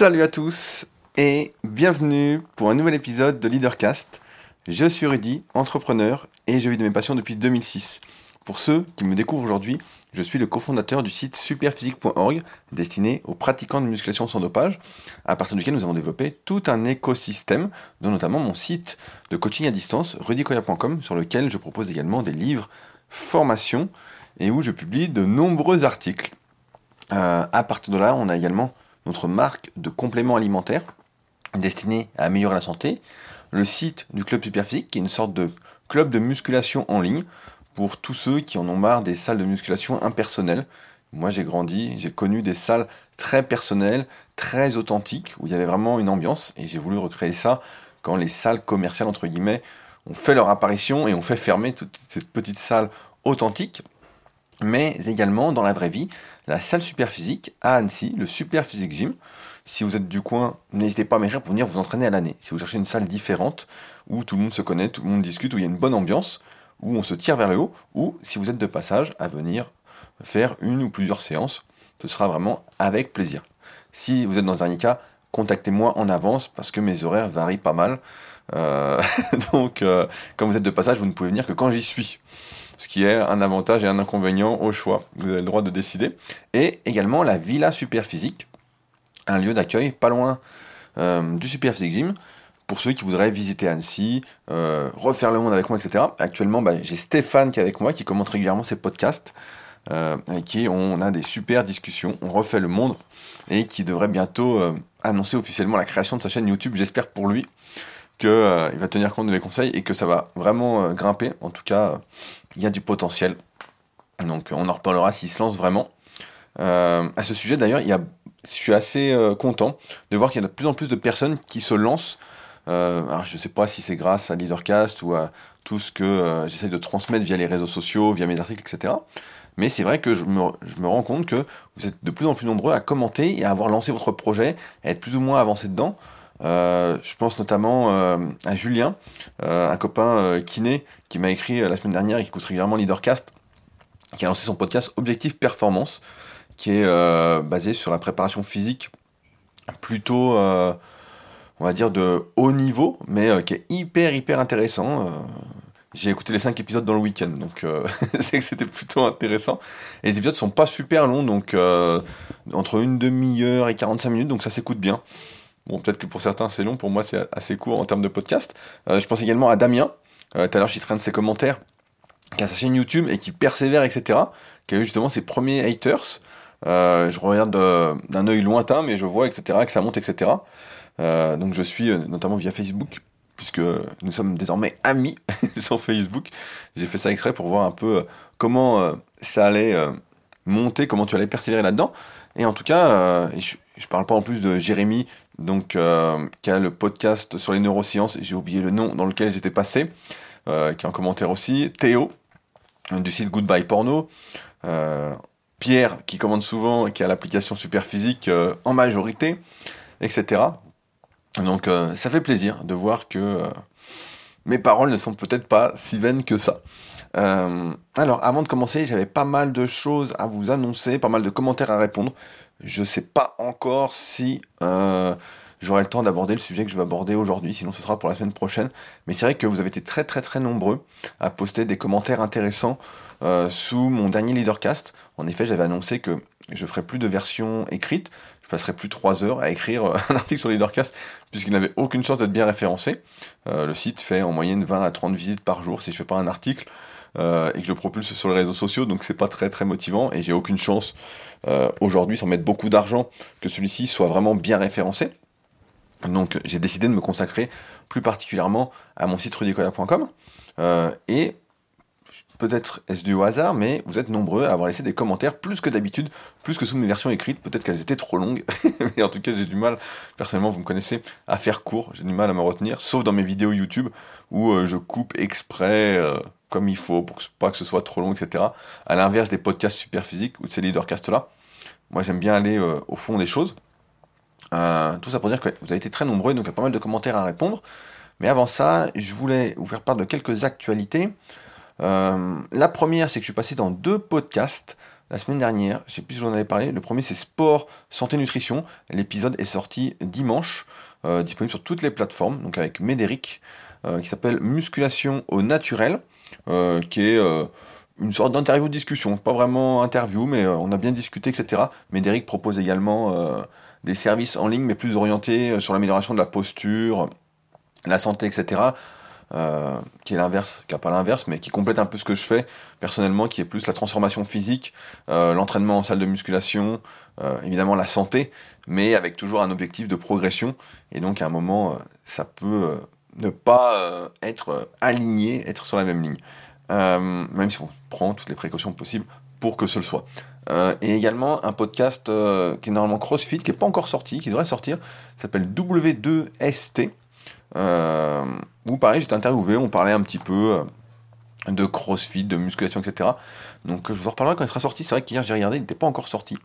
Salut à tous et bienvenue pour un nouvel épisode de Leadercast. Je suis Rudy, entrepreneur et je vis de mes passions depuis 2006. Pour ceux qui me découvrent aujourd'hui, je suis le cofondateur du site superphysique.org destiné aux pratiquants de musculation sans dopage, à partir duquel nous avons développé tout un écosystème, dont notamment mon site de coaching à distance, rudykoya.com, sur lequel je propose également des livres, formations et où je publie de nombreux articles. Euh, à partir de là, on a également marque de compléments alimentaires destinés à améliorer la santé, le site du Club Superphysique, qui est une sorte de club de musculation en ligne pour tous ceux qui en ont marre des salles de musculation impersonnelles. Moi, j'ai grandi, j'ai connu des salles très personnelles, très authentiques, où il y avait vraiment une ambiance, et j'ai voulu recréer ça quand les salles commerciales, entre guillemets, ont fait leur apparition et ont fait fermer toute cette petite salle authentique. Mais également, dans la vraie vie, la salle Superphysique à Annecy, le Superphysique Gym. Si vous êtes du coin, n'hésitez pas à m'écrire pour venir vous entraîner à l'année. Si vous cherchez une salle différente, où tout le monde se connaît, tout le monde discute, où il y a une bonne ambiance, où on se tire vers le haut, ou si vous êtes de passage, à venir faire une ou plusieurs séances. Ce sera vraiment avec plaisir. Si vous êtes dans un dernier cas, contactez-moi en avance parce que mes horaires varient pas mal. Euh, donc, euh, quand vous êtes de passage, vous ne pouvez venir que quand j'y suis. Ce qui est un avantage et un inconvénient au choix. Vous avez le droit de décider. Et également la Villa Superphysique, un lieu d'accueil pas loin euh, du Superphysique Gym pour ceux qui voudraient visiter Annecy, euh, refaire le monde avec moi, etc. Actuellement, bah, j'ai Stéphane qui est avec moi, qui commente régulièrement ses podcasts, euh, avec qui on a des super discussions, on refait le monde, et qui devrait bientôt annoncer officiellement la création de sa chaîne YouTube. J'espère pour lui qu'il va tenir compte de mes conseils et que ça va vraiment grimper. En tout cas, il y a du potentiel. Donc on en reparlera s'il se lance vraiment. à ce sujet d'ailleurs, je suis assez content de voir qu'il y a de plus en plus de personnes qui se lancent euh, je ne sais pas si c'est grâce à Leadercast ou à tout ce que euh, j'essaie de transmettre via les réseaux sociaux, via mes articles, etc. Mais c'est vrai que je me, je me, rends compte que vous êtes de plus en plus nombreux à commenter et à avoir lancé votre projet, à être plus ou moins avancé dedans. Euh, je pense notamment à Julien, un copain kiné qui m'a écrit la semaine dernière et qui écoute régulièrement Leadercast, qui a lancé son podcast Objectif Performance, qui est basé sur la préparation physique plutôt on va dire, de haut niveau, mais euh, qui est hyper, hyper intéressant. Euh, j'ai écouté les 5 épisodes dans le week-end, donc euh, c'est que c'était plutôt intéressant. Et les épisodes sont pas super longs, donc entre une demi-heure et 45 minutes, donc ça s'écoute bien. Bon, peut-être que pour certains c'est long, pour moi c'est assez court en termes de podcast. je pense également à Damien, tout à l'heure j'y traîne ses commentaires, qui a sa chaîne YouTube et qui persévère, etc. Qui a eu justement ses premiers haters. je regarde d'un œil lointain, mais je vois, etc., que ça monte, etc. Euh, donc je suis euh, notamment via Facebook, puisque nous sommes désormais amis sur Facebook. J'ai fait ça exprès pour voir un peu euh, comment ça allait monter, comment tu allais persévérer là-dedans. Et en tout cas, je, je parle pas en plus de Jérémy, donc qui a le podcast sur les neurosciences, j'ai oublié le nom dans lequel j'étais passé, qui est en commentaire aussi, Théo, du site Goodbye Porno, Pierre, qui commande souvent, qui a l'application Superphysique en majorité, etc. Donc euh, ça fait plaisir de voir que euh, mes paroles ne sont peut-être pas si vaines que ça. Euh, alors avant de commencer, j'avais pas mal de choses à vous annoncer, pas mal de commentaires à répondre. Je sais pas encore si j'aurai le temps d'aborder le sujet que je vais aborder aujourd'hui, sinon ce sera pour la semaine prochaine. Mais c'est vrai que vous avez été très très très nombreux à poster des commentaires intéressants sous mon dernier leadercast. En effet, j'avais annoncé que je ferai plus de versions écrites, je passerai plus 3 heures à écrire euh, un article sur Leadercast puisqu'il n'avait aucune chance d'être bien référencé. Euh, le site fait en moyenne 20 à 30 visites par jour si je fais pas un article euh, et que je propulse sur les réseaux sociaux, donc c'est pas très très motivant et j'ai aucune chance aujourd'hui, sans mettre beaucoup d'argent, que celui-ci soit vraiment bien référencé. Donc j'ai décidé de me consacrer plus particulièrement à mon site rudicola.com et Peut-être est-ce du hasard, mais vous êtes nombreux à avoir laissé des commentaires plus que d'habitude, plus que sous mes versions écrites. Peut-être qu'elles étaient trop longues, mais en tout cas j'ai du mal, personnellement vous me connaissez, à faire court. J'ai du mal à me retenir, sauf dans mes vidéos YouTube où euh, je coupe exprès euh, comme il faut pour pas que ce soit trop long, etc. À l'inverse des podcasts super physiques ou de ces leadercasts là. Moi j'aime bien aller euh, au fond des choses. tout ça pour dire que vous avez été très nombreux, donc il y a pas mal de commentaires à répondre. Mais avant ça, je voulais vous faire part de quelques actualités. Euh, la première, c'est que je suis passé dans deux podcasts la semaine dernière, je sais plus si j'en avais parlé, le premier c'est sport, santé, nutrition. L'épisode est sorti dimanche, euh, disponible sur toutes les plateformes, donc avec Médéric, qui s'appelle Musculation au naturel, qui est une sorte d'interview discussion, pas vraiment interview, mais on a bien discuté, etc. Médéric propose également des services en ligne, mais plus orientés sur l'amélioration de la posture, la santé, etc. Euh, qui est l'inverse, qui n'est pas l'inverse, mais qui complète un peu ce que je fais personnellement, qui est plus la transformation physique, euh, l'entraînement en salle de musculation, euh, évidemment la santé, mais avec toujours un objectif de progression. Et donc à un moment, ça peut ne pas être aligné, être sur la même ligne. même si on prend toutes les précautions possibles pour que ce le soit. et également un podcast qui est normalement CrossFit, qui n'est pas encore sorti, qui devrait sortir, s'appelle W2ST. Euh, où pareil, j'étais interviewé, on parlait un petit peu euh, de crossfit, de musculation, etc. Donc je vous en reparlerai quand il sera sorti. C'est vrai qu'hier j'ai regardé, il n'était pas encore sorti.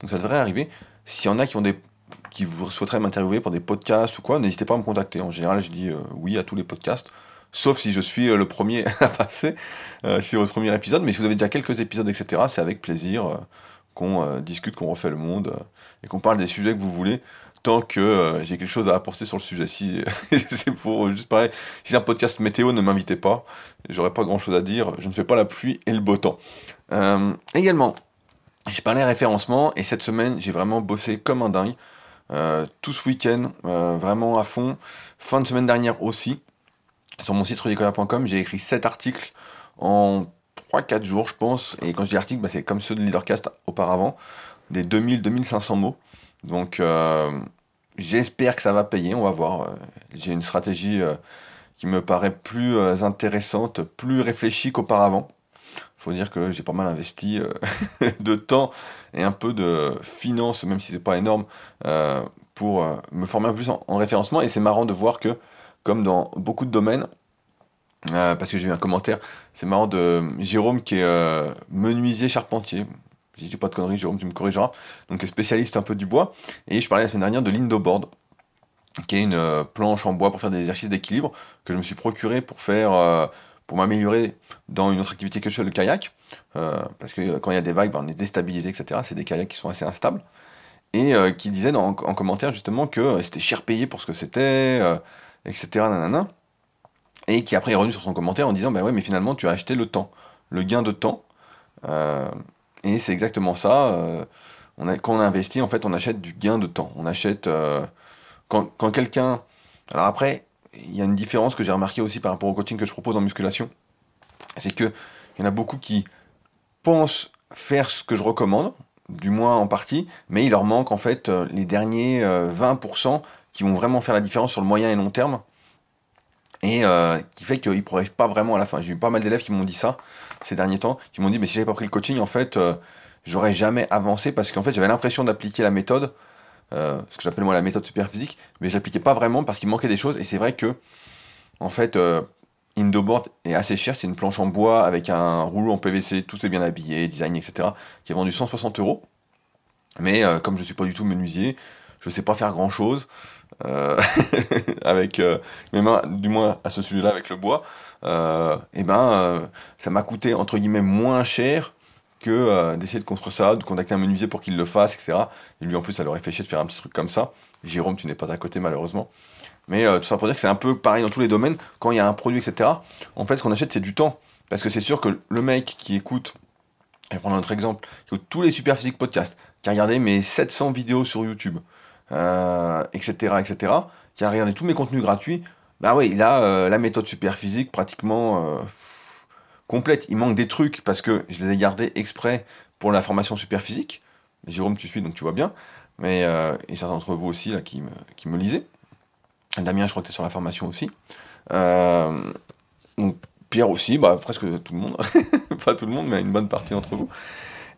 Donc ça devrait arriver. S'il y en a qui ont des qui vous souhaiteraient m'interviewer pour des podcasts ou quoi, n'hésitez pas à me contacter. En général, je dis euh, oui à tous les podcasts, sauf si je suis le premier à passer euh, sur votre premier épisode. Mais si vous avez déjà quelques épisodes, etc., c'est avec plaisir qu'on discute, qu'on refait le monde et qu'on parle des sujets que vous voulez que euh, j'ai quelque chose à apporter sur le sujet. Si c'est pour juste pareil, si c'est un podcast météo, ne m'invitez pas. J'aurais pas grand chose à dire. Je ne fais pas la pluie et le beau temps. Euh, également, j'ai parlé référencement et cette semaine, j'ai vraiment bossé comme un dingue. Euh, tout ce week-end, vraiment à fond. Fin de semaine dernière aussi. Sur mon site rudicola.com, j'ai écrit 7 articles en 3-4 jours, je pense. Et quand je dis articles, bah, c'est comme ceux de Leadercast auparavant, des 2000-2500 mots. Donc, J'espère que ça va payer, on va voir. Euh, j'ai une stratégie euh, qui me paraît plus euh, intéressante, plus réfléchie qu'auparavant. Faut dire que j'ai pas mal investi de temps et un peu de finances, même si c'est pas énorme, pour me former un peu plus en, référencement. Et c'est marrant de voir que, comme dans beaucoup de domaines, parce que j'ai eu un commentaire, c'est marrant de Jérôme qui est menuisier charpentier, si je dis pas de conneries, Jérôme, tu me corrigeras, donc spécialiste un peu du bois. Et je parlais la semaine dernière de l'Indoboard, qui est une euh, planche en bois pour faire des exercices d'équilibre que je me suis procuré pour faire, euh, pour m'améliorer dans une autre activité que je fais, le kayak. Euh, parce que quand il y a des vagues, ben, on est déstabilisé, etc. C'est des kayaks qui sont assez instables. Et qui disait en commentaire justement que c'était cher payé pour ce que c'était, etc. Nanana. Et qui après est revenu sur son commentaire en disant Bah ouais, mais finalement tu as acheté le temps, le gain de temps. Et c'est exactement ça. Euh, quand on investit, en fait, on achète du gain de temps. On achète. Euh, quand, quelqu'un. Alors après, il y a une différence que j'ai remarqué aussi par rapport au coaching que je propose en musculation. C'est qu'il y en a beaucoup qui pensent faire ce que je recommande, du moins en partie, mais il leur manque en fait euh, les derniers 20% qui vont vraiment faire la différence sur le moyen et long terme et qui fait qu'ils ne progressent pas vraiment à la fin. J'ai eu pas mal d'élèves qui m'ont dit ça ces derniers temps, qui m'ont dit, mais si j'avais pas pris le coaching, en fait, euh, j'aurais jamais avancé parce qu'en fait, j'avais l'impression d'appliquer la méthode, euh, ce que j'appelle moi la méthode super physique, mais je l'appliquais pas vraiment parce qu'il manquait des choses. Et c'est vrai que, en fait, euh, Indoboard est assez cher, c'est une planche en bois avec un rouleau en PVC, tout est bien habillé, design, etc., qui est vendu 160 euros. Mais comme je suis pas du tout menuisier, je sais pas faire grand chose. avec mes mains, du moins à ce sujet-là, avec le bois euh, et ben, euh, ça m'a coûté entre guillemets moins cher que euh, d'essayer de construire ça, de contacter un menuisier pour qu'il le fasse, etc. Et lui en plus, ça leur chier de faire un petit truc comme ça. Jérôme, tu n'es pas à côté malheureusement. Mais tout ça pour dire que c'est un peu pareil dans tous les domaines. Quand il y a un produit, etc., en fait, ce qu'on achète, c'est du temps. Parce que c'est sûr que le mec qui écoute, vais prendre un autre exemple, qui écoute tous les super physiques podcasts, qui a regardé mes 700 vidéos sur YouTube, etc., etc., qui a regardé tous mes contenus gratuits, bah oui, il a euh, la méthode super physique pratiquement euh, complète. Il manque des trucs parce que je les ai gardés exprès pour la formation super physique. Jérôme, tu suis, donc tu vois bien. Mais euh, et certains d'entre vous aussi là qui me, qui me lisaient. Damien, je crois que tu es sur la formation aussi. donc Pierre aussi, bah, presque tout le monde. Pas tout le monde, mais une bonne partie d'entre vous.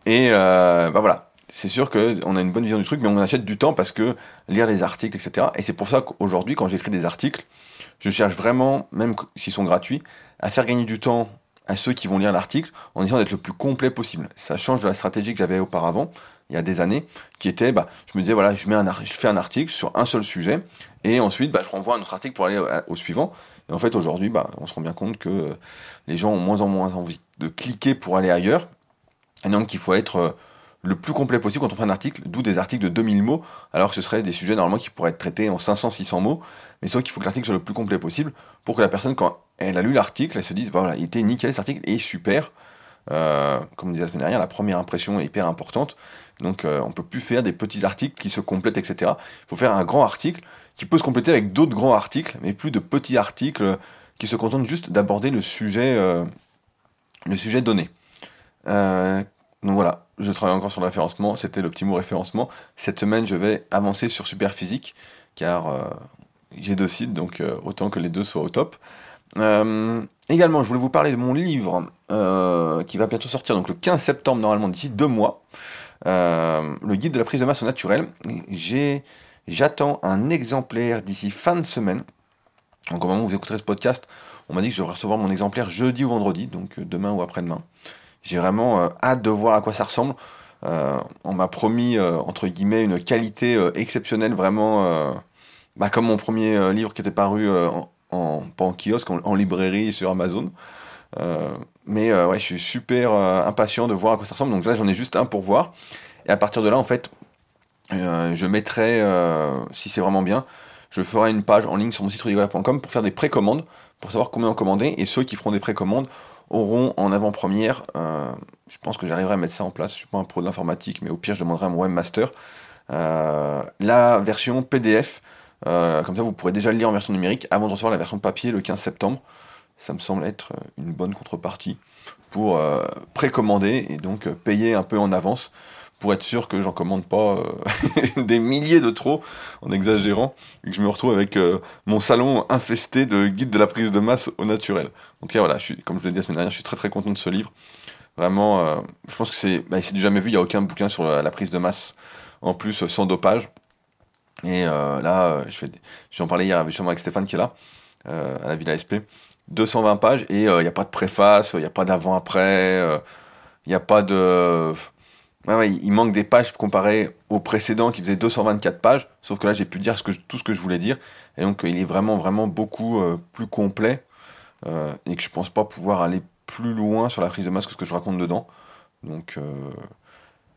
Et bah voilà, c'est sûr qu'on a une bonne vision du truc, mais on achète du temps parce que lire des articles, etc. Et c'est pour ça qu'aujourd'hui, quand j'écris des articles, je cherche vraiment, même s'ils sont gratuits, à faire gagner du temps à ceux qui vont lire l'article en essayant d'être le plus complet possible. Ça change de la stratégie que j'avais auparavant, il y a des années, qui était, bah, je me disais, voilà, je, fais un article sur un seul sujet, et ensuite, bah, je renvoie un autre article pour aller au, suivant. Et en fait, aujourd'hui, bah, on se rend bien compte que les gens ont moins en moins envie de cliquer pour aller ailleurs, Et donc il faut être euh, le plus complet possible quand on fait un article, d'où des articles de 2000 mots, alors que ce seraient des sujets normalement qui pourraient être traités en 500-600 mots, mais sauf qu'il faut que l'article soit le plus complet possible pour que la personne, quand elle a lu l'article, elle se dise, bah voilà, il était nickel cet article, et super. Euh, comme on disait la semaine dernière, la première impression est hyper importante, donc euh, on peut plus faire des petits articles qui se complètent, etc. Il faut faire un grand article qui peut se compléter avec d'autres grands articles, mais plus de petits articles qui se contentent juste d'aborder le euh, le sujet donné. Euh, donc voilà, je travaille encore sur le référencement, c'était le référencement. Cette semaine, je vais avancer sur Superphysique, car euh, j'ai deux sites, donc autant que les deux soient au top. également, je voulais vous parler de mon livre qui va bientôt sortir, donc le 15 septembre, normalement d'ici deux mois. le guide de la prise de masse au naturel. J'attends un exemplaire d'ici fin de semaine. Donc au moment où vous écouterez ce podcast, on m'a dit que je vais recevoir mon exemplaire jeudi ou vendredi, donc euh, demain ou après-demain. J'ai vraiment euh, hâte de voir à quoi ça ressemble. Euh, on m'a promis, entre guillemets, une qualité exceptionnelle, vraiment, bah, comme mon premier livre qui était paru en, pas en kiosque, en, librairie sur Amazon. mais ouais, je suis super impatient de voir à quoi ça ressemble. Donc là, j'en ai juste un pour voir. Et à partir de là, en fait, euh, je mettrai, euh, si c'est vraiment bien, je ferai une page en ligne sur mon site rudigola.com pour faire des précommandes, pour savoir combien en commander, et ceux qui feront des précommandes auront en avant-première, euh, je pense que j'arriverai à mettre ça en place, je suis pas un pro de l'informatique, mais au pire je demanderai à mon webmaster, la version PDF, comme ça vous pourrez déjà le lire en version numérique avant de recevoir la version papier le 15 septembre. Ça me semble être une bonne contrepartie pour précommander et donc payer un peu en avance pour être sûr que j'en commande pas euh, des milliers de trop en exagérant et que je me retrouve avec euh, mon salon infesté de guides de la prise de masse au naturel. Donc là voilà, comme je l'ai dit la semaine dernière, je suis très très content de ce livre. Vraiment, euh, je pense que c'est bah, du jamais vu, il n'y a aucun bouquin sur la, prise de masse en plus sans dopage. Et là, je j'en parlais hier avec, avec Stéphane qui est là, à la Villa SP. 220 pages et il n'y a pas de préface, il n'y a pas d'avant-après, il n'y a pas de il manque des pages comparé au précédent qui faisait 224 pages, sauf que là j'ai pu dire tout ce que je voulais dire, et donc il est vraiment vraiment beaucoup euh, plus complet, euh, et que je pense pas pouvoir aller plus loin sur la prise de masse que ce que je raconte dedans. Donc euh,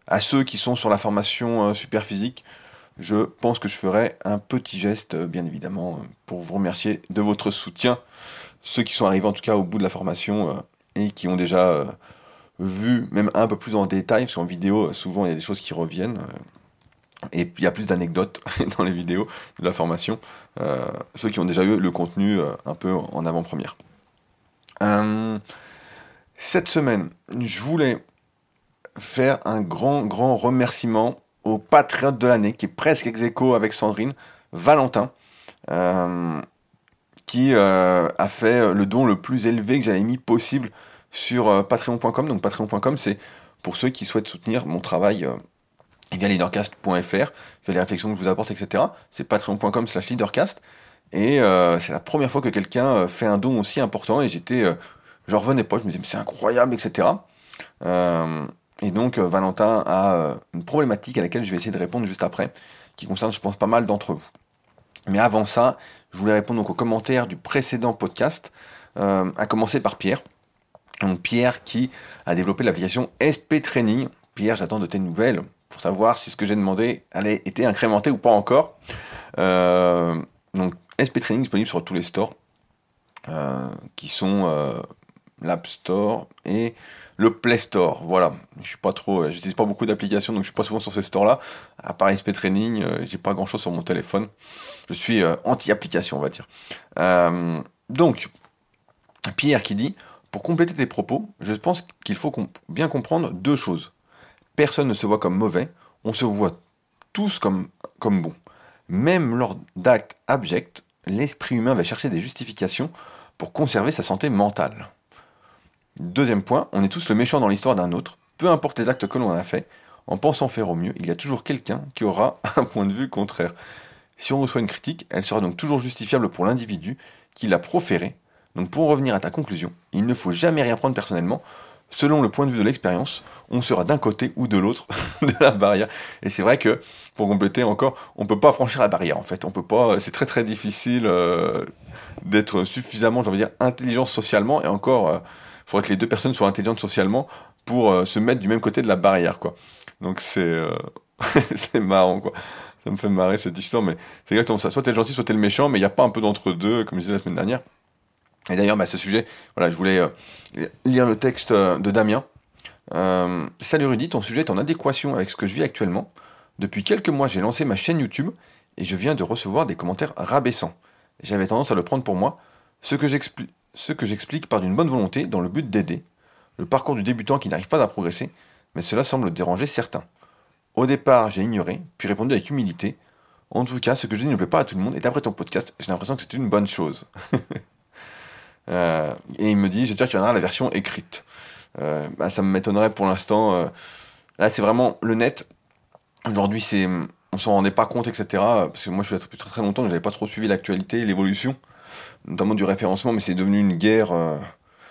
à ceux qui sont sur la formation super physique, je pense que je ferai un petit geste, bien évidemment, pour vous remercier de votre soutien, ceux qui sont arrivés en tout cas au bout de la formation et qui ont déjà vu même un peu plus en détail, parce qu'en vidéo, souvent il y a des choses qui reviennent. Euh, et il y a plus d'anecdotes dans les vidéos de la formation, euh, ceux qui ont déjà eu le contenu euh, un peu en avant-première. cette semaine, je voulais faire un grand, grand remerciement au patriote de l'année, qui est presque ex aequo avec Sandrine, Valentin, qui a fait le don le plus élevé que j'avais mis possible sur euh, patreon.com. Donc patreon.com, c'est pour ceux qui souhaitent soutenir mon travail euh, via leadercast.fr, via les réflexions que je vous apporte, etc. C'est patreon.com slash leadercast. Et euh, c'est la première fois que quelqu'un fait un don aussi important et j'étais... je revenais pas, je me disais mais c'est incroyable, etc. et donc Valentin a une problématique à laquelle je vais essayer de répondre juste après, qui concerne je pense pas mal d'entre vous. Mais avant ça, je voulais répondre donc aux commentaires du précédent podcast, à commencer par Pierre. Donc Pierre qui a développé l'application SP Training. Pierre, j'attends de tes nouvelles pour savoir si ce que j'ai demandé allait été incrémenté ou pas encore. Euh, donc SP Training disponible sur tous les stores euh, qui sont euh, l'App Store et le Play Store. Voilà, je suis pas trop, j'utilise pas beaucoup d'applications donc je suis pas souvent sur ces stores là. À part SP Training, j'ai pas grand chose sur mon téléphone. Je suis anti-application, on va dire. donc Pierre qui dit pour compléter tes propos, je pense qu'il faut bien comprendre deux choses. Personne ne se voit comme mauvais, on se voit tous comme, comme bons. Même lors d'actes abjects, l'esprit humain va chercher des justifications pour conserver sa santé mentale. Deuxième point, on est tous le méchant dans l'histoire d'un autre, peu importe les actes que l'on a faits, en pensant faire au mieux, il y a toujours quelqu'un qui aura un point de vue contraire. Si on reçoit une critique, elle sera donc toujours justifiable pour l'individu qui l'a proférée donc pour revenir à ta conclusion, il ne faut jamais rien prendre personnellement. Selon le point de vue de l'expérience, on sera d'un côté ou de l'autre de la barrière. Et c'est vrai que, pour compléter encore, on ne peut pas franchir la barrière en fait. On peut pas. C'est très très difficile euh, d'être suffisamment, j'ai envie dire, intelligent socialement. Et encore, il euh, faudrait que les deux personnes soient intelligentes socialement pour se mettre du même côté de la barrière, quoi. Donc c'est c'est marrant, quoi. Ça me fait marrer cette histoire, mais c'est exactement ça. Soit t'es le gentil, soit t'es le méchant, mais il n'y a pas un peu d'entre-deux, comme je disais la semaine dernière. Et d'ailleurs, bah, ce sujet, voilà, je voulais lire le texte de Damien. Salut Rudy, ton sujet est en adéquation avec ce que je vis actuellement. Depuis quelques mois, j'ai lancé ma chaîne YouTube et je viens de recevoir des commentaires rabaissants. J'avais tendance à le prendre pour moi, ce que j'explique par d'une bonne volonté dans le but d'aider, le parcours du débutant qui n'arrive pas à progresser, mais cela semble déranger certains. Au départ, j'ai ignoré, puis répondu avec humilité. En tout cas, ce que je dis ne plaît pas à tout le monde, et d'après ton podcast, j'ai l'impression que c'est une bonne chose. Euh, et il me dit, j'espère qu'il y en aura la version écrite. Euh, bah, ça m'étonnerait pour l'instant. Euh, là, c'est vraiment le net. Aujourd'hui, c'est on s'en rendait pas compte, etc. Parce que moi, je suis là depuis très très longtemps, j'avais pas trop suivi l'actualité, l'évolution, notamment du référencement, mais c'est devenu une guerre euh,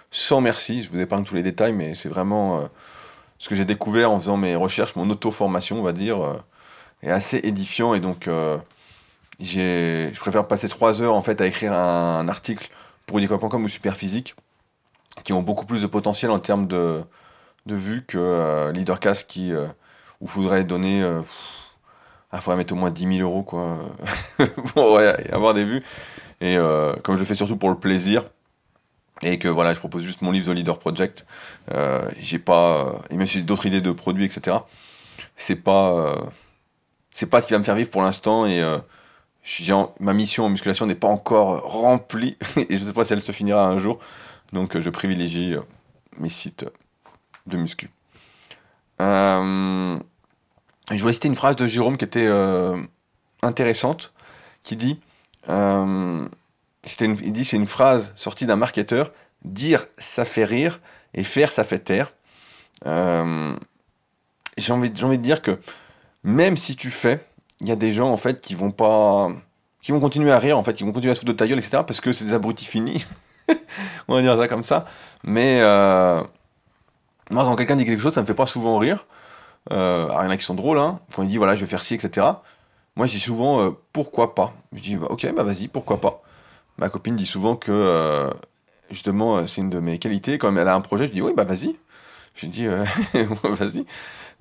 sans merci. Je vous épargne tous les détails, mais c'est vraiment ce que j'ai découvert en faisant mes recherches, mon auto-formation, on va dire, est assez édifiant. Et donc, j'ai, je préfère passer trois heures en fait à écrire un, article pour Udicoin.com ou Superphysique, qui ont beaucoup plus de potentiel en termes de, de vues que Leadercast qui où il faudrait donner il ah, faudrait mettre au moins 10 000 euros, quoi, pour avoir des vues. Et euh, comme je le fais surtout pour le plaisir, et que voilà, je propose juste mon livre The Leader Project, euh, j'ai pas, et même si j'ai d'autres idées de produits, etc., c'est pas, euh, c'est pas ce qui va me faire vivre pour l'instant, et ma mission en musculation n'est pas encore remplie, et je sais pas si elle se finira un jour, donc je privilégie mes sites de muscu. Euh, je voulais citer une phrase de Jérôme qui était euh, intéressante, qui dit, euh, il dit c'est une phrase sortie d'un marketeur, dire ça fait rire et faire ça fait taire. Euh, j'ai envie, envie de dire que même si tu fais, il y a des gens en fait qui vont pas, qui vont continuer à rire en fait, qui vont continuer à se foutre de ta gueule, etc. Parce que c'est des abrutis finis. On va dire ça comme ça. Mais moi, quand quelqu'un dit quelque chose, ça me fait pas souvent rire. Euh, il y en a qui sont drôles, hein, quand il dit voilà, je vais faire ci, etc. Moi, je dis souvent euh, pourquoi pas? Je dis bah, ok, bah vas-y, pourquoi pas? Ma copine dit souvent que euh, justement, c'est une de mes qualités. Quand elle a un projet, je dis oui, bah vas-y. Je dis vas-y.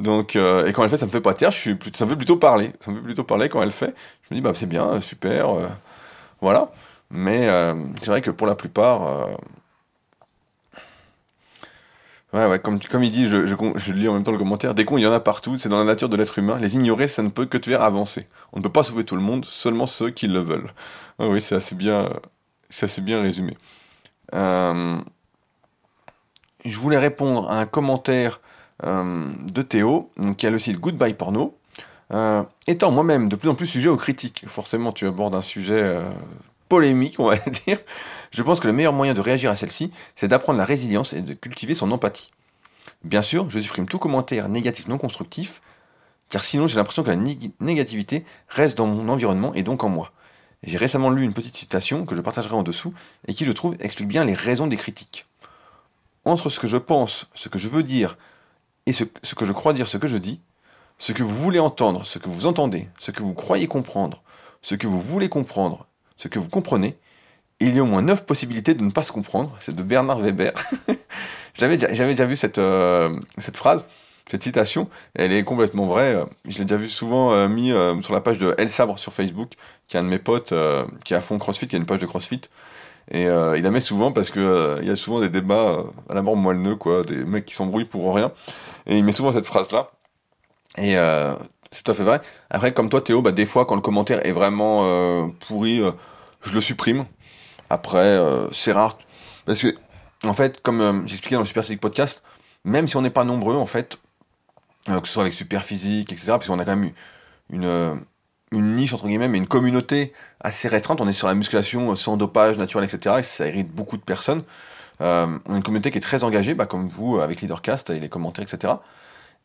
Donc, et quand elle fait, ça me fait pas taire, ça me fait plutôt parler. Ça me fait plutôt parler quand elle fait. Je me dis bah c'est bien, super, voilà. Mais c'est vrai que pour la plupart, Ouais, ouais, comme, comme il dit, je, lis en même temps le commentaire, des cons, il y en a partout, c'est dans la nature de l'être humain. Les ignorer, ça ne peut que te faire avancer. On ne peut pas sauver tout le monde, seulement ceux qui le veulent. oui, c'est assez bien, c'est assez bien résumé. Euh, je voulais répondre à un commentaire euh, de Théo, qui a le site Goodbye Porno. Euh, étant moi-même de plus en plus sujet aux critiques, forcément tu abordes un sujet polémique, on va dire. Je pense que le meilleur moyen de réagir à celle-ci, c'est d'apprendre la résilience et de cultiver son empathie. Bien sûr, je supprime tout commentaire négatif non constructif, car sinon j'ai l'impression que la négativité reste dans mon environnement et donc en moi. J'ai récemment lu une petite citation que je partagerai en dessous et qui, je trouve, explique bien les raisons des critiques. Entre ce que je pense, ce que je veux dire et ce, que je crois dire, ce que je dis, ce que vous voulez entendre, ce que vous entendez, ce que vous croyez comprendre, ce que vous voulez comprendre, ce que vous comprenez, il y a au moins 9 possibilités de ne pas se comprendre. C'est de Bernard Weber. J'avais déjà, vu cette, euh, cette phrase, cette citation. Elle est complètement vraie. Je l'ai déjà vu souvent euh, mis euh, sur la page de El Sabre sur Facebook, qui est un de mes potes qui est à fond CrossFit, qui a une page de CrossFit. Et il la met souvent parce que il y a souvent des débats à la mort moelleux, quoi, des mecs qui s'embrouillent pour rien. Et il met souvent cette phrase-là. Et c'est tout à fait vrai. Après, comme toi, Théo, bah, des fois, quand le commentaire est vraiment pourri, je le supprime. Après, euh, c'est rare. Parce que, en fait, comme euh, j'expliquais dans le Super Physique Podcast, même si on n'est pas nombreux, en fait, euh, que ce soit avec Super Physique, etc., parce qu'on a quand même une, une niche, entre guillemets, mais une communauté assez restreinte. On est sur la musculation sans dopage naturel, etc., et ça hérite beaucoup de personnes. On a une communauté qui est très engagée, bah, comme vous, avec Leadercast et les commentaires, etc.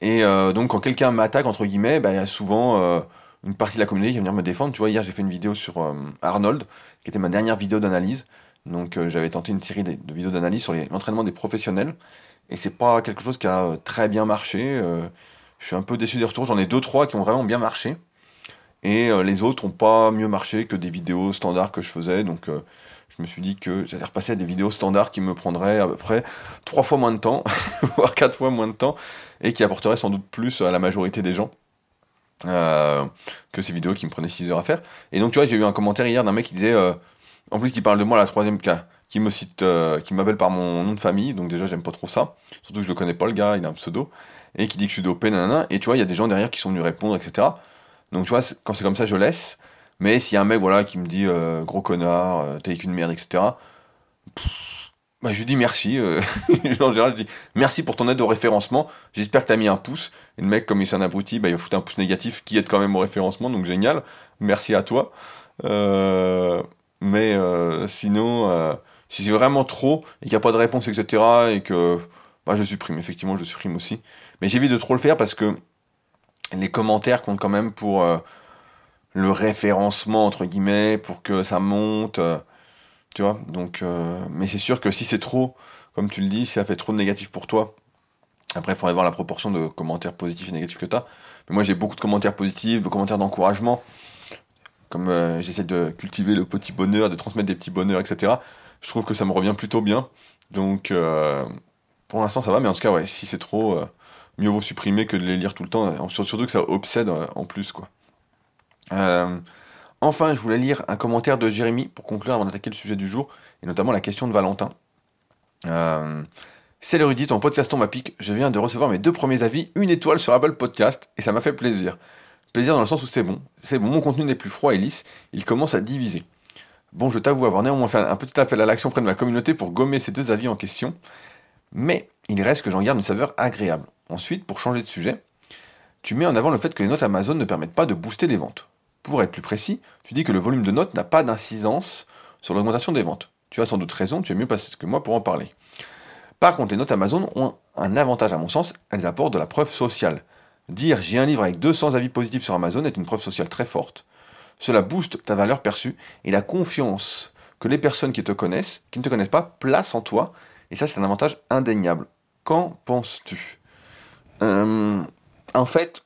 Et donc, quand quelqu'un m'attaque, entre guillemets, bah, il y a souvent une partie de la communauté qui va venir me défendre. Tu vois, hier, j'ai fait une vidéo sur Arnold, qui était ma dernière vidéo d'analyse. Donc euh, j'avais tenté une série de, vidéos d'analyse sur l'entraînement des professionnels. Et c'est pas quelque chose qui a euh, très bien marché. Euh, je suis un peu déçu des retours. J'en ai deux, trois qui ont vraiment bien marché. Et les autres ont pas mieux marché que des vidéos standards que je faisais. Donc je me suis dit que j'allais repasser à des vidéos standards qui me prendraient à peu près trois fois moins de temps, voire quatre fois moins de temps, et qui apporteraient sans doute plus à la majorité des gens. Euh, que ces vidéos qui me prenaient 6 heures à faire. Et donc, tu vois, j'ai eu un commentaire hier d'un mec qui disait, euh, en plus, qui parle de moi, la troisième cas, qui me cite, euh, qui m'appelle par mon nom de famille, donc déjà, j'aime pas trop ça. Surtout que je le connais pas, le gars, il a un pseudo, et qui dit que je suis dopé, nanana. Et tu vois, il y a des gens derrière qui sont venus répondre, etc. Donc, tu vois, quand c'est comme ça, je laisse. Mais s'il y a un mec voilà, qui me dit gros connard, t'es qu'une merde, etc., bah, je lui dis merci. Euh, en général, je dis merci pour ton aide au référencement. J'espère que tu as mis un pouce. Et le mec, comme il s'est un abruti, bah, il va foutre un pouce négatif qui aide quand même au référencement. Donc génial. Merci à toi. Euh, mais euh, sinon, si c'est vraiment trop et qu'il n'y a pas de réponse, etc., et que bah, je supprime, effectivement, je supprime aussi. Mais j'évite de trop le faire parce que les commentaires comptent quand même pour le référencement, entre guillemets, pour que ça monte. Tu vois Donc, euh, mais c'est sûr que si c'est trop, comme tu le dis, si ça fait trop de négatif pour toi, après, il faudrait voir la proportion de commentaires positifs et négatifs que tu as. Mais moi, j'ai beaucoup de commentaires positifs, de commentaires d'encouragement. Comme euh, j'essaie de cultiver le petit bonheur, de transmettre des petits bonheurs, etc. Je trouve que ça me revient plutôt bien. Donc, euh, pour l'instant, ça va. Mais en tout cas, ouais, si c'est trop, mieux vaut supprimer que de les lire tout le temps. Surtout que ça obsède en plus, quoi. Enfin, je voulais lire un commentaire de Jérémy pour conclure avant d'attaquer le sujet du jour, et notamment la question de Valentin. Euh, c'est l'érudite, en podcastant ma pique, je viens de recevoir mes deux premiers avis, une étoile sur Apple Podcast, et ça m'a fait plaisir. Plaisir dans le sens où c'est bon. C'est bon, mon contenu n'est plus froid et lisse, il commence à diviser. Bon, je t'avoue avoir néanmoins fait un petit appel à l'action auprès de ma communauté pour gommer ces deux avis en question, mais il reste que j'en garde une saveur agréable. Ensuite, pour changer de sujet, tu mets en avant le fait que les notes Amazon ne permettent pas de booster les ventes. Pour être plus précis, tu dis que le volume de notes n'a pas d'incidence sur l'augmentation des ventes. Tu as sans doute raison, tu es mieux passé que moi pour en parler. Par contre, les notes Amazon ont un avantage à mon sens, elles apportent de la preuve sociale. Dire j'ai un livre avec 200 avis positifs sur Amazon est une preuve sociale très forte. Cela booste ta valeur perçue et la confiance que les personnes qui te connaissent, qui ne te connaissent pas, placent en toi. Et ça, c'est un avantage indéniable. Qu'en penses-tu? Euh, En fait,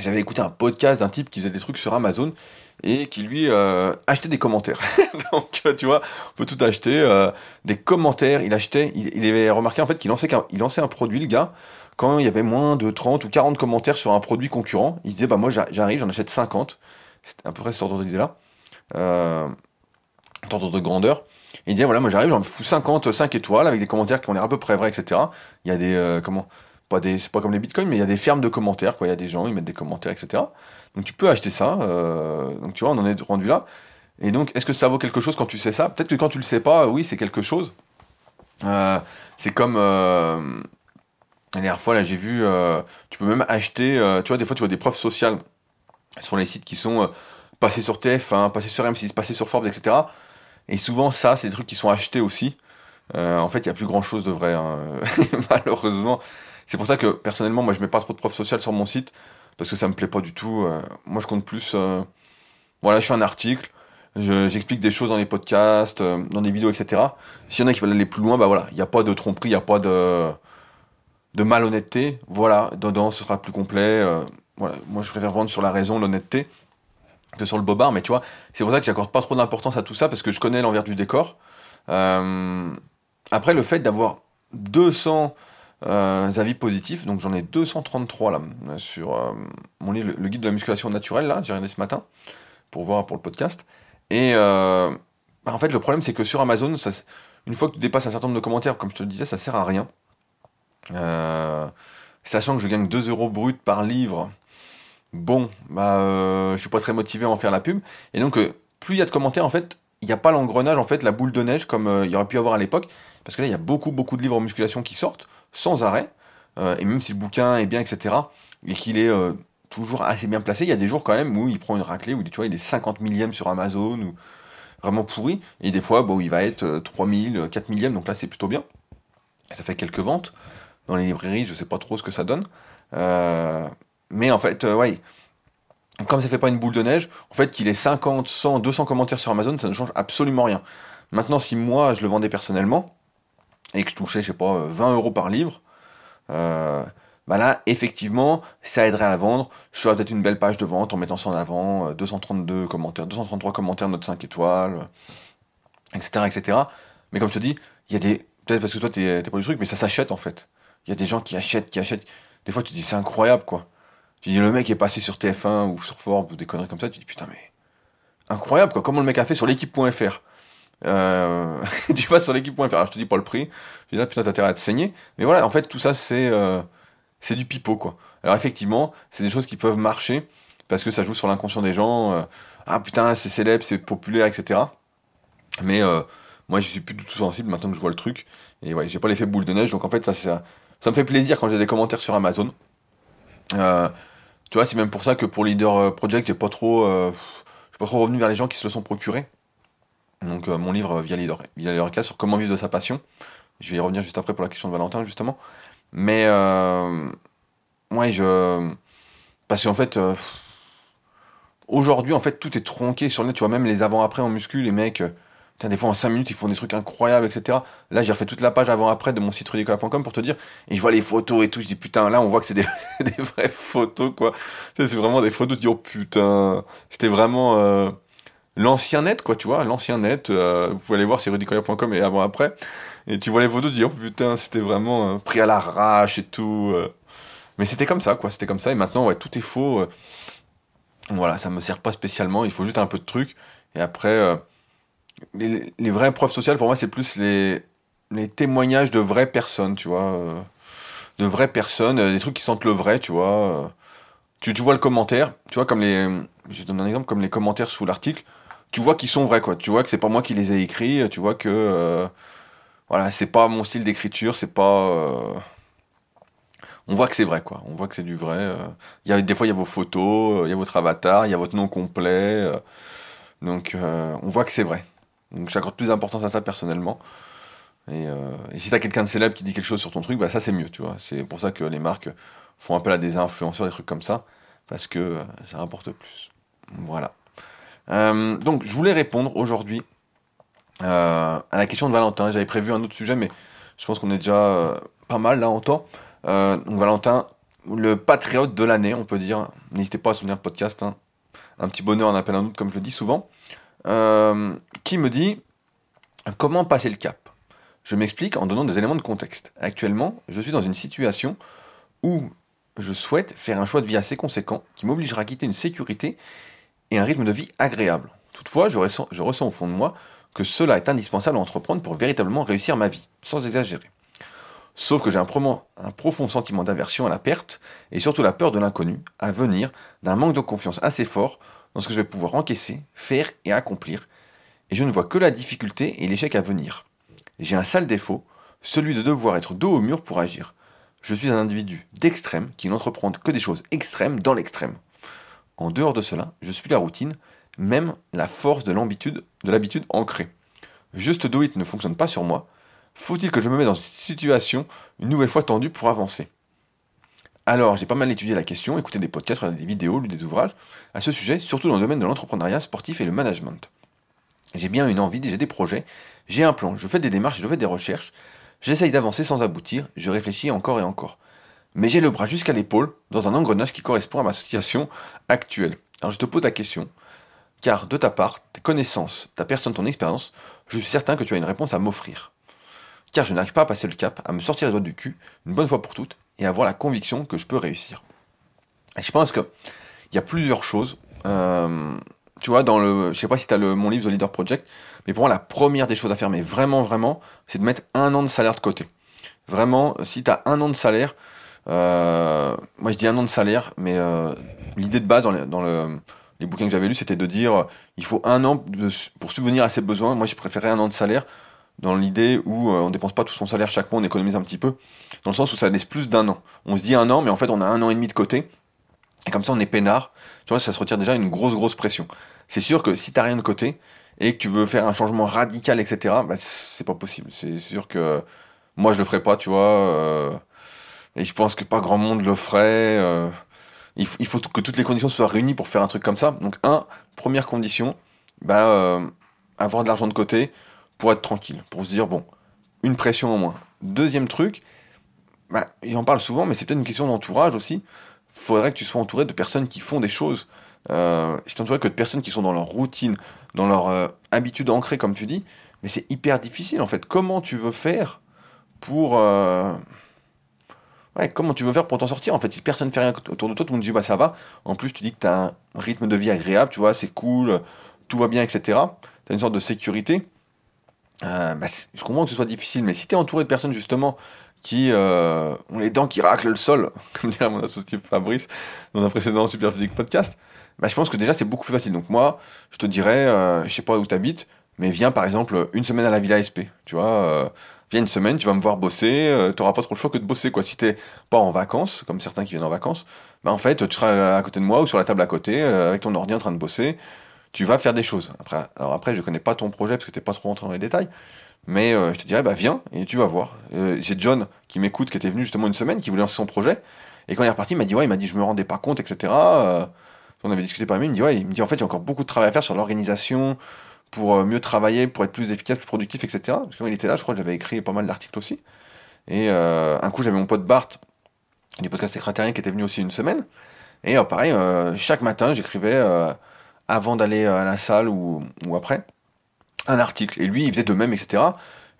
j'avais écouté un podcast d'un type qui faisait des trucs sur Amazon et qui lui euh, achetait des commentaires. Donc tu vois, on peut tout acheter, euh, des commentaires, il achetait, il, avait remarqué en fait qu'il lançait, lançait un produit, le gars, quand il y avait moins de 30 ou 40 commentaires sur un produit concurrent, il disait bah moi j'arrive, j'en achète 50, c'était à peu près ce ordre d'idée là, euh, ordre de grandeur, et il disait voilà moi j'arrive, j'en fous 50, 5 étoiles avec des commentaires qui ont l'air à peu près vrais, etc. Il y a des, euh, comment pas des, c'est pas comme les bitcoins, mais il y a des fermes de commentaires, quoi. Il y a des gens, ils mettent des commentaires, etc. Donc tu peux acheter ça. Euh, donc tu vois, on en est rendu là. Et donc, est-ce que ça vaut quelque chose quand tu sais ça? Peut-être que quand tu le sais pas, oui, c'est quelque chose. Euh, c'est comme euh, la dernière fois, là, j'ai vu, tu peux même acheter, tu vois, des fois, tu vois des preuves sociales sur les sites qui sont passés sur TF1, passés sur M6, passés sur Forbes, etc. Et souvent, ça, c'est des trucs qui sont achetés aussi. en fait, il n'y a plus grand chose de vrai, hein. malheureusement. C'est pour ça que personnellement, moi, je mets pas trop de preuves sociales sur mon site parce que ça me plaît pas du tout. Euh. moi, je compte plus. Euh, voilà, je fais un article, j'explique des choses dans les podcasts, euh, dans des vidéos, etc. S'il y en a qui veulent aller plus loin, bah voilà, il n'y a pas de tromperie, il n'y a pas de, de malhonnêteté. Voilà, dedans, ce sera plus complet. voilà, moi, je préfère vendre sur la raison, l'honnêteté que sur le bobard, mais tu vois, c'est pour ça que j'accorde pas trop d'importance à tout ça parce que je connais l'envers du décor. après, le fait d'avoir 200 euh, avis positifs. Donc j'en ai 233 là sur euh, mon livre, le guide de la musculation naturelle là, j'ai regardé ce matin pour voir pour le podcast. Et euh, bah, en fait le problème c'est que sur Amazon, ça, une fois que tu dépasses un certain nombre de commentaires, comme je te le disais, ça sert à rien. sachant que je gagne 2 euros brut par livre, bon, bah je suis pas très motivé à en faire la pub. Et donc plus il y a de commentaires en fait, il n'y a pas l'engrenage, en fait, la boule de neige comme il y aurait pu avoir à l'époque. Parce que là, il y a beaucoup, beaucoup de livres en musculation qui sortent sans arrêt, euh, et même si le bouquin est bien, etc., et qu'il est euh, toujours assez bien placé, il y a des jours quand même où il prend une raclée, où tu vois, il est 50 millième sur Amazon, ou vraiment pourri, et des fois, bon, il va être 3000, 4 millième, donc là c'est plutôt bien. Ça fait quelques ventes. Dans les librairies, je sais pas trop ce que ça donne. Euh, mais en fait, ouais, comme ça fait pas une boule de neige, en fait, qu'il ait 50, 100, 200 commentaires sur Amazon, ça ne change absolument rien. Maintenant, si moi je le vendais personnellement, et que je touchais, je sais pas, 20 euros par livre, euh, bah là, effectivement, ça aiderait à la vendre. Je ferais peut-être une belle page de vente en mettant ça en avant, 232 euh, commentaires, 233 commentaires, note 5 étoiles, etc., etc. Mais comme je te dis, il y a des, peut-être parce que toi, t'es pas du truc, mais ça s'achète en fait. Il y a des gens qui achètent, qui achètent. Des fois, tu te dis, c'est incroyable, quoi. Tu dis, le mec est passé sur TF1 ou sur Forbes ou des conneries comme ça, tu te dis, putain, mais. Incroyable, quoi. Comment le mec a fait sur l'équipe.fr euh, tu vas sur l'équipe.fr, je te dis pas le prix, je dis là, putain, t'as intérêt à te saigner. Mais voilà, en fait, tout ça, c'est euh, du pipeau, quoi. Alors, effectivement, c'est des choses qui peuvent marcher parce que ça joue sur l'inconscient des gens. euh, ah putain, c'est célèbre, c'est populaire, etc. Mais euh, moi, je suis plus du tout sensible maintenant que je vois le truc. Et ouais, j'ai pas l'effet boule de neige, donc en fait, ça, ça, me fait plaisir quand j'ai des commentaires sur Amazon. Tu vois, c'est même pour ça que pour Leader Project, j'ai pas trop, je suis pas trop revenu vers les gens qui se le sont procurés. Donc euh, mon livre euh, via Leadercast sur comment vivre de sa passion. Je vais y revenir juste après pour la question de Valentin justement. Mais euh, ouais, je parce qu'en fait aujourd'hui en fait tout est tronqué sur le net. Tu vois même les avant-après en muscu, les mecs. putain, des fois en 5 minutes ils font des trucs incroyables, etc. Là j'ai refait toute la page avant-après de mon site rudicola.com pour te dire. Et je vois les photos et tout. Je dis putain là on voit que c'est des, vraies photos quoi. C'est vraiment des photos. Tu dis oh putain. C'était vraiment l'ancien net, quoi, tu vois, l'ancien net. euh, vous pouvez aller voir sur rudicoya.com et avant après. Et tu vois les photos, tu oh putain, c'était vraiment euh, pris à l'arrache et tout. euh. Mais c'était comme ça, quoi, c'était comme ça. Et maintenant, ouais, tout est faux. Voilà, ça me sert pas spécialement. Il faut juste un peu de trucs. Et après, les, vraies preuves sociales, pour moi, c'est plus les, témoignages de vraies personnes, tu vois. de vraies personnes, des trucs qui sentent le vrai, tu vois. Tu, tu vois le commentaire, tu vois, comme les. Je donne un exemple, comme les commentaires sous l'article tu vois qu'ils sont vrais quoi. Tu vois que c'est pas moi qui les ai écrits tu vois que euh, voilà c'est pas mon style d'écriture c'est pas euh, on voit que c'est vrai quoi. On voit que c'est du vrai euh. il y a des fois il y a vos photos euh, il y a votre avatar il y a votre nom complet euh. donc euh, on voit que c'est vrai. Donc j'accorde plus d'importance à ça personnellement. Et, euh, et si t'as quelqu'un de célèbre qui dit quelque chose sur ton truc bah ça c'est mieux tu vois. C'est pour ça que les marques font appel à des influenceurs des trucs comme ça parce que euh, ça rapporte plus. Voilà euh, donc, je voulais répondre aujourd'hui euh, à la question de Valentin. J'avais prévu un autre sujet, mais je pense qu'on est déjà euh, pas mal là en temps. Donc, Valentin, le patriote de l'année, on peut dire. N'hésitez pas à soutenir le podcast. hein. Un petit bonheur en appelle un autre, comme je le dis souvent. Qui me dit comment passer le cap? Je m'explique en donnant des éléments de contexte. Actuellement, je suis dans une situation où je souhaite faire un choix de vie assez conséquent qui m'obligera à quitter une sécurité et un rythme de vie agréable. Toutefois, je ressens, au fond de moi que cela est indispensable à entreprendre pour véritablement réussir ma vie, sans exagérer. Sauf que j'ai un, un profond sentiment d'aversion à la perte, et surtout la peur de l'inconnu, à venir d'un manque de confiance assez fort dans ce que je vais pouvoir encaisser, faire et accomplir, et je ne vois que la difficulté et l'échec à venir. J'ai un sale défaut, celui de devoir être dos au mur pour agir. Je suis un individu d'extrême qui n'entreprend que des choses extrêmes dans l'extrême. En dehors de cela, je suis la routine, même la force de l'habitude, de l'habitude ancrée. Juste do it ne fonctionne pas sur moi. Faut-il que je me mette dans une situation une nouvelle fois tendue pour avancer? Alors, j'ai pas mal étudié la question, écouté des podcasts, regardé des vidéos, lu des ouvrages à ce sujet, surtout dans le domaine de l'entrepreneuriat sportif et le management. J'ai bien une envie, j'ai des projets, j'ai un plan, je fais des démarches, je fais des recherches, j'essaye d'avancer sans aboutir, je réfléchis encore et encore. Mais j'ai le bras jusqu'à l'épaule dans un engrenage qui correspond à ma situation actuelle. Alors je te pose la question, car de ta part, tes connaissances, ta personne, ton expérience, je suis certain que tu as une réponse à m'offrir. Car je n'arrive pas à passer le cap, à me sortir les doigts du cul, une bonne fois pour toutes, et avoir la conviction que je peux réussir. Et je pense que il y a plusieurs choses. euh, tu vois, dans le, je sais pas si tu as le, mon livre The Leader Project, mais pour moi, la première des choses à faire, mais vraiment, vraiment, c'est de mettre un an de salaire de côté. Vraiment, si tu as un an de salaire, euh, moi je dis un an de salaire, mais euh, l'idée de base dans, dans le- les bouquins que j'avais lus, c'était de dire euh, il faut un an pour subvenir à ses besoins. Moi, je préférais un an de salaire dans l'idée où euh, on dépense pas tout son salaire chaque mois, on économise un petit peu, dans le sens où ça laisse plus d'un an. On se dit un an, mais en fait, on a un an et demi de côté, et comme ça, on est peinard. Tu vois, ça se retire déjà une grosse, grosse pression. C'est sûr que si t'as rien de côté et que tu veux faire un changement radical, etc., bah, c'est pas possible. C'est sûr que moi, je le ferais pas, tu vois. Et je pense que pas grand monde le ferait. euh, il, faut que toutes les conditions soient réunies pour faire un truc comme ça. Donc, un, première condition, bah, euh, avoir de l'argent de côté pour être tranquille, pour se dire, bon, une pression au moins. Deuxième truc, bah, j'en parle souvent, mais c'est peut-être une question d'entourage aussi. Il faudrait que tu sois entouré de personnes qui font des choses. Euh, si tu entouré que de personnes qui sont dans leur routine, dans leur euh, habitude ancrée, comme tu dis, mais c'est hyper difficile en fait. Comment tu veux faire pour. Comment tu veux faire pour t'en sortir en fait? Si personne ne fait rien autour de toi, tout le monde dit bah ça va. En plus, tu dis que tu as un rythme de vie agréable, tu vois, c'est cool, tout va bien, etc. Tu as une sorte de sécurité. bah, je comprends que ce soit difficile, mais si tu es entouré de personnes justement qui ont les dents qui raclent le sol, comme dirait mon associé Fabrice dans un précédent Super Physique podcast, bah, je pense que déjà c'est beaucoup plus facile. Donc moi, je te dirais, euh, je sais pas où tu habites, mais viens par exemple une semaine à la Villa SP. Tu vois, euh, viens une semaine, tu vas me voir bosser, euh, tu n'auras pas trop le choix que de bosser. quoi. Si t'es pas en vacances, comme certains qui viennent en vacances, bah en fait, tu seras à côté de moi ou sur la table à côté, avec ton ordi en train de bosser. Tu vas faire des choses. Après, alors après, je connais pas ton projet parce que t'es pas trop rentré dans les détails. Mais je te dirais, bah viens et tu vas voir. J'ai John qui m'écoute, qui était venu justement une semaine, qui voulait lancer son projet. Et quand il est reparti, il m'a dit, ouais, il m'a dit, je me rendais pas compte, etc on avait discuté par lui, il me dit, ouais, il me dit, en fait, j'ai encore beaucoup de travail à faire sur l'organisation, pour euh, mieux travailler, pour être plus efficace, plus productif, etc. Parce que quand il était là, je crois que j'avais écrit pas mal d'articles aussi. Et euh, un coup, j'avais mon pote Bart, du podcast secrétarien, qui était venu aussi une semaine. Et euh, pareil, chaque matin, j'écrivais, avant d'aller à la salle ou, ou, après, un article. Et lui, il faisait de même, etc.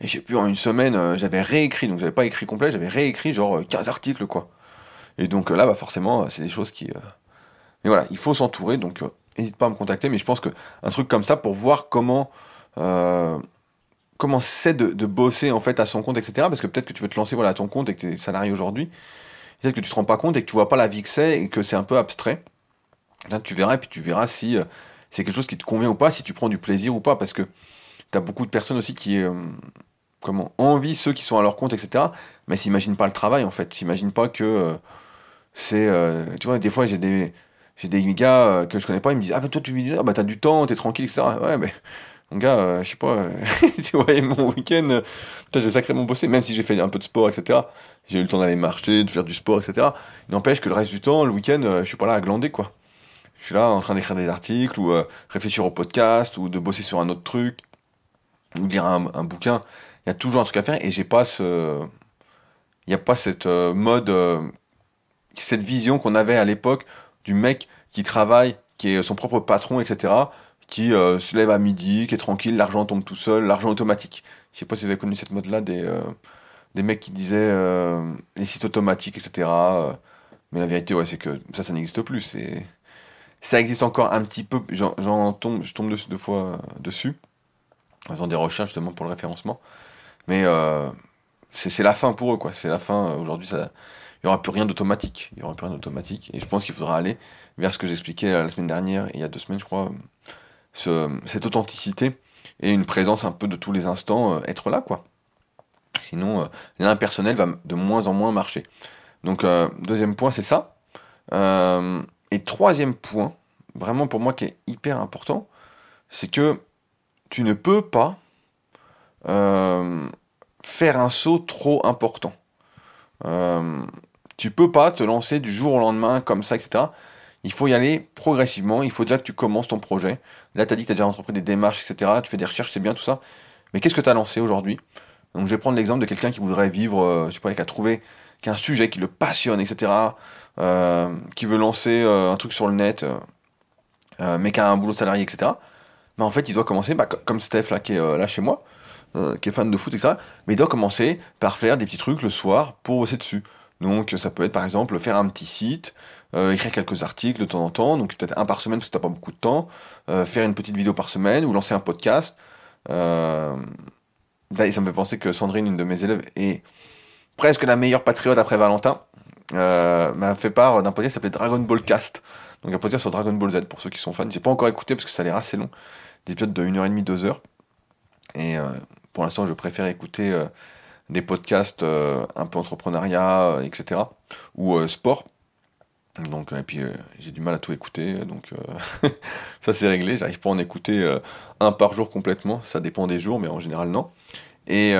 Et j'ai pu, en une semaine, j'avais réécrit, donc j'avais pas écrit complet, j'avais réécrit genre 15 articles, quoi. Et donc là, bah, forcément, c'est des choses qui, mais voilà, il faut s'entourer, donc n'hésite euh, pas à me contacter. Mais je pense qu'un truc comme ça pour voir comment euh, comment c'est de, bosser en fait à son compte, etc. Parce que peut-être que tu veux te lancer voilà, à ton compte et que tu es salarié aujourd'hui. Peut-être que tu te rends pas compte et que tu vois pas la vie que c'est et que c'est un peu abstrait. Là, tu verras et puis tu verras si euh, c'est quelque chose qui te convient ou pas, si tu prends du plaisir ou pas. Parce que tu as beaucoup de personnes aussi qui comment envient ceux qui sont à leur compte, etc. Mais s'imaginent pas le travail en fait. S'imaginent pas que c'est. tu vois, des fois j'ai des j'ai des gars euh, que je connais pas, ils me disent Ah, bah toi, tu vis ah, bah t'as du temps, t'es tranquille, etc. Ouais, mais mon gars, euh, je sais pas, euh, tu vois, mon week-end, j'ai sacrément bossé, même si j'ai fait un peu de sport, etc. J'ai eu le temps d'aller marcher, de faire du sport, etc. N'empêche que le reste du temps, le week-end, je suis pas là à glander, quoi. Je suis là en train d'écrire des articles, ou réfléchir au podcast, ou de bosser sur un autre truc, ou lire un, un bouquin. Il y a toujours un truc à faire, et j'ai pas ce. Il n'y a pas cette mode, cette vision qu'on avait à l'époque du mec qui travaille, qui est son propre patron, etc., qui euh, se lève à midi, qui est tranquille, l'argent tombe tout seul, l'argent automatique. Je sais pas si vous avez connu cette mode-là des, euh, des mecs qui disaient euh, les sites automatiques, etc. mais la vérité, ouais, c'est que ça, ça n'existe plus. C'est... Ça existe encore un petit peu, j'en, tombe, je tombe deux, fois dessus, en faisant des recherches justement pour le référencement. Mais c'est, c'est la fin pour eux, quoi. C'est la fin. Aujourd'hui, ça il n'y aura plus rien d'automatique. Il y aura plus rien d'automatique. Et je pense qu'il faudra aller vers ce que j'expliquais la semaine dernière, et il y a deux semaines, je crois, ce, cette authenticité et une présence un peu de tous les instants, euh, être là, quoi. Sinon, euh, l'impersonnel va de moins en moins marcher. Donc, euh, deuxième point, c'est ça. et troisième point, vraiment pour moi qui est hyper important, c'est que tu ne peux pas faire un saut trop important. Tu peux pas te lancer du jour au lendemain comme ça, etc. Il faut y aller progressivement. Il faut déjà que tu commences ton projet. Là, tu dit que tu as déjà entrepris des démarches, etc. Tu fais des recherches, c'est bien tout ça. Mais qu'est-ce que tu as lancé aujourd'hui? Donc, je vais prendre l'exemple de quelqu'un qui voudrait vivre, euh, je sais pas, qui a trouvé qu'un sujet qui le passionne, etc. Euh, qui veut lancer euh, un truc sur le net, mais qui a un boulot salarié, etc. Mais en fait, il doit commencer, bah, comme Steph là, qui est là chez moi, qui est fan de foot, etc. Mais il doit commencer par faire des petits trucs le soir pour bosser dessus. Donc ça peut être par exemple faire un petit site, euh, écrire quelques articles de temps en temps, donc peut-être un par semaine parce que t'as pas beaucoup de temps, euh, faire une petite vidéo par semaine ou lancer un podcast. Euh, ça me fait penser que Sandrine, une de mes élèves, est presque la meilleure patriote après Valentin, m'a fait part d'un podcast qui s'appelait Dragon Ball Cast. Donc un podcast sur Dragon Ball Z pour ceux qui sont fans. J'ai pas encore écouté parce que ça a l'air assez long, des épisodes de 1h30, 2h. Et pour l'instant, je préfère écouter des podcasts euh, un peu entrepreneuriat, euh, etc. ou euh, sport. Donc, et puis j'ai du mal à tout écouter, donc ça c'est réglé. J'arrive pas à en écouter un par jour complètement, ça dépend des jours, mais en général non. Et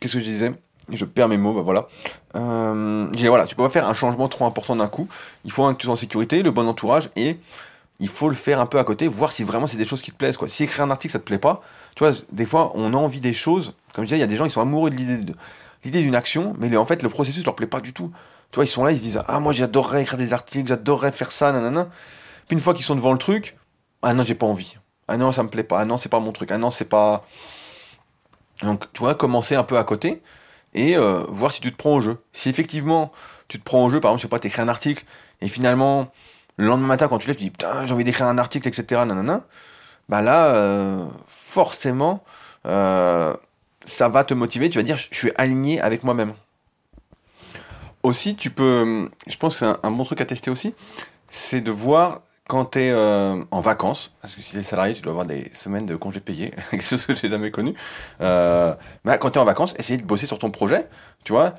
qu'est-ce que je disais? Je perds mes mots, bah voilà. Euh, voilà, tu peux pas faire un changement trop important d'un coup. Il faut que tu sois en sécurité, le bon entourage, et il faut le faire un peu à côté, voir si vraiment c'est des choses qui te plaisent. Quoi. Si écrire un article ça te plaît pas, tu vois, des fois on a envie des choses, comme je disais, il y a des gens qui sont amoureux de l'idée de, l'idée d'une action, mais en fait, le processus leur plaît pas du tout. Tu vois, ils sont là, ils se disent Ah, moi j'adorerais écrire des articles, j'adorerais faire ça, nanana. Puis une fois qu'ils sont devant le truc, Ah non, j'ai pas envie. Ah non, ça me plaît pas. Ah non, c'est pas mon truc. Ah non, c'est pas. Donc, tu vois, commencer un peu à côté et euh, voir si tu te prends au jeu. Si effectivement tu te prends au jeu, par exemple, je sais pas, t'écris un article et finalement, le lendemain matin, quand tu lèves, tu dis putain, j'ai envie d'écrire un article, etc. Nanana, bah là, euh, forcément, euh, ça va te motiver. Tu vas dire, je suis aligné avec moi-même. Aussi, tu peux, je pense que c'est un, bon truc à tester aussi, c'est de voir quand tu es euh, en vacances, parce que si tu es salarié, tu dois avoir des semaines de congés payés, quelque chose que j'ai jamais connu. Euh, bah, quand tu es en vacances, essayer de bosser sur ton projet, tu vois.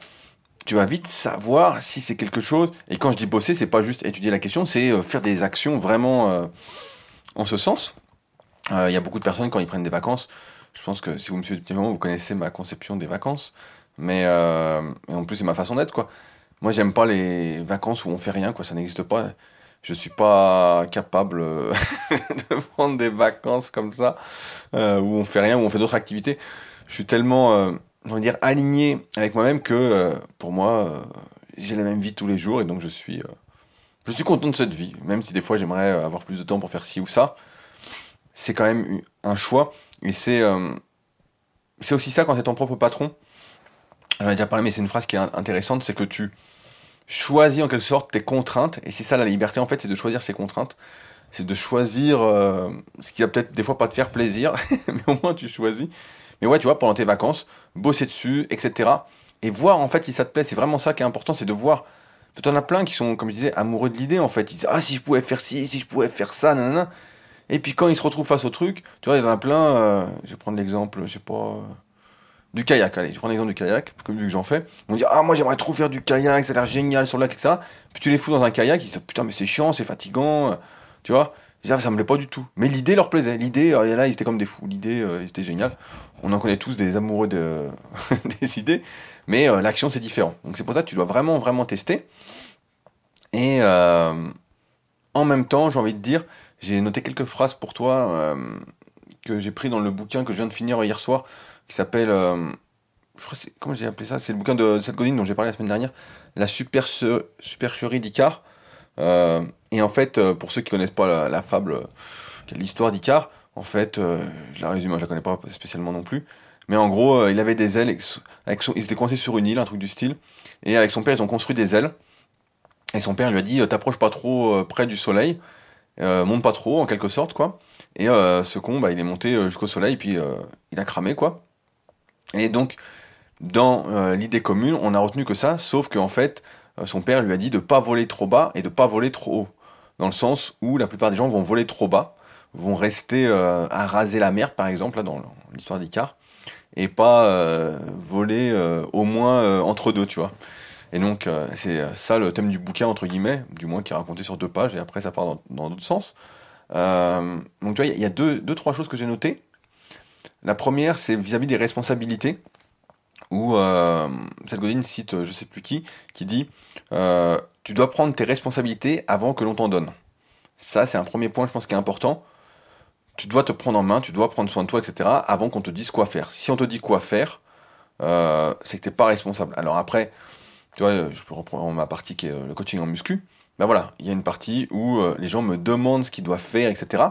Tu vas vite savoir si c'est quelque chose. Et quand je dis bosser, c'est pas juste étudier la question, c'est euh, faire des actions vraiment en ce sens. Il y a beaucoup de personnes quand ils prennent des vacances. Je pense que si vous me suivez depuis un moment, vous connaissez ma conception des vacances. Mais en plus, c'est ma façon d'être, quoi. Moi, j'aime pas les vacances où on fait rien, quoi. Ça n'existe pas. Je suis pas capable euh, de prendre des vacances comme ça, euh, où on fait rien, où on fait d'autres activités. Je suis tellement, euh, on va dire, aligné avec moi-même que, pour moi, j'ai la même vie tous les jours et donc je suis, je suis content de cette vie. Même si des fois j'aimerais avoir plus de temps pour faire ci ou ça, c'est quand même un choix. Et c'est, c'est aussi ça quand es ton propre patron j'en ai déjà parlé, mais c'est une phrase qui est intéressante, c'est que tu choisis en quelque sorte tes contraintes, et c'est ça la liberté en fait, c'est de choisir ses contraintes, c'est de choisir euh, ce qui va peut-être des fois pas te faire plaisir, mais au moins tu choisis. Mais ouais, tu vois, pendant tes vacances, bosser dessus, etc. Et voir en fait si ça te plaît, c'est vraiment ça qui est important, c'est de voir. Tu en as plein qui sont, comme je disais, amoureux de l'idée en fait. Ils disent Ah, si je pouvais faire ci, si je pouvais faire ça, nanana. Et puis quand ils se retrouvent face au truc, tu vois, il y en a plein. Euh, je vais prendre l'exemple, je sais pas du kayak, allez, je prends l'exemple du kayak, comme vu que j'en fais, on dit ah moi j'aimerais trop faire du kayak, ça a l'air génial sur le lac, etc. Puis tu les fous dans un kayak, ils disent putain mais c'est chiant, c'est fatigant, euh, tu vois. Ils disent, ah, ça me plaît pas du tout. Mais l'idée leur plaisait. L'idée, euh, là, ils étaient comme des fous. L'idée, euh, c'était génial. On en connaît tous des amoureux de... des idées. Mais l'action, c'est différent. Donc c'est pour ça que tu dois vraiment, vraiment tester. Et en même temps, j'ai envie de dire, j'ai noté quelques phrases pour toi que j'ai pris dans le bouquin que je viens de finir hier soir qui s'appelle. Euh, comment j'ai appelé ça? C'est le bouquin de Seth Godin dont j'ai parlé la semaine dernière, La supercherie d'Icar. Euh, et en fait, euh, pour ceux qui connaissent pas la, fable, l'histoire d'Icar, en fait, je la résume, je la connais pas spécialement non plus. Mais en gros, il avait des ailes, avec son, il était coincé sur une île, un truc du style. Et avec son père, ils ont construit des ailes. Et son père lui a dit T'approches pas trop près du soleil, monte pas trop, en quelque sorte, quoi. Et ce con, bah, il est monté jusqu'au soleil, puis il a cramé, quoi. Et donc, dans euh, l'idée commune, on a retenu que ça, sauf qu'en fait, euh, son père lui a dit de pas voler trop bas et de pas voler trop haut. Dans le sens où la plupart des gens vont voler trop bas, vont rester euh, à raser la mer, par exemple, là, dans l'histoire d'Icar, et pas voler au moins entre deux, tu vois. Et donc, c'est ça le thème du bouquin, entre guillemets, du moins qui est raconté sur deux pages, et après ça part dans d'autres sens. donc, tu vois, il y, a deux, deux, trois choses que j'ai notées. La première, c'est vis-à-vis des responsabilités, où euh, Godin cite euh, je sais plus qui, qui dit euh, Tu dois prendre tes responsabilités avant que l'on t'en donne. Ça, c'est un premier point, je pense, qui est important. Tu dois te prendre en main, tu dois prendre soin de toi, etc., avant qu'on te dise quoi faire. Si on te dit quoi faire, euh, c'est que tu n'es pas responsable. Alors après, tu vois, je peux reprendre ma partie qui est le coaching en muscu. Ben voilà, il y a une partie où les gens me demandent ce qu'ils doivent faire, etc.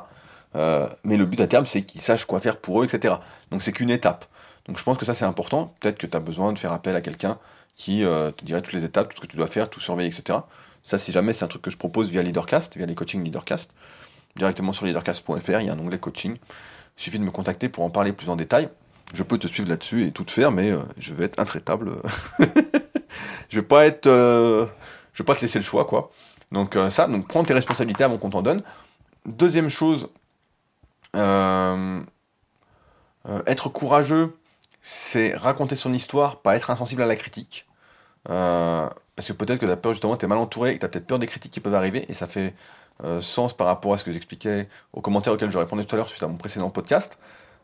Euh, mais le but à terme, c'est qu'ils sachent quoi faire pour eux, etc. Donc c'est qu'une étape. Donc je pense que ça c'est important. Peut-être que tu as besoin de faire appel à quelqu'un qui euh, te dirait toutes les étapes, tout ce que tu dois faire, tout surveiller, etc. Ça, si jamais, c'est un truc que je propose via Leadercast, via les coachings Leadercast. Directement sur leadercast.fr, il y a un onglet coaching. Il suffit de me contacter pour en parler plus en détail. Je peux te suivre là-dessus et tout te faire, mais euh, je vais être intraitable. je vais pas être. je vais pas te laisser le choix, quoi. Donc ça, donc prends tes responsabilités avant qu'on t'en donne. Deuxième chose, euh, euh, être courageux, c'est raconter son histoire, pas être insensible à la critique. Euh, parce que peut-être que tu as peur, justement, tu es mal entouré et tu as peut-être peur des critiques qui peuvent arriver, et ça fait sens par rapport à ce que j'expliquais aux commentaires auxquels je répondais tout à l'heure suite à mon précédent podcast,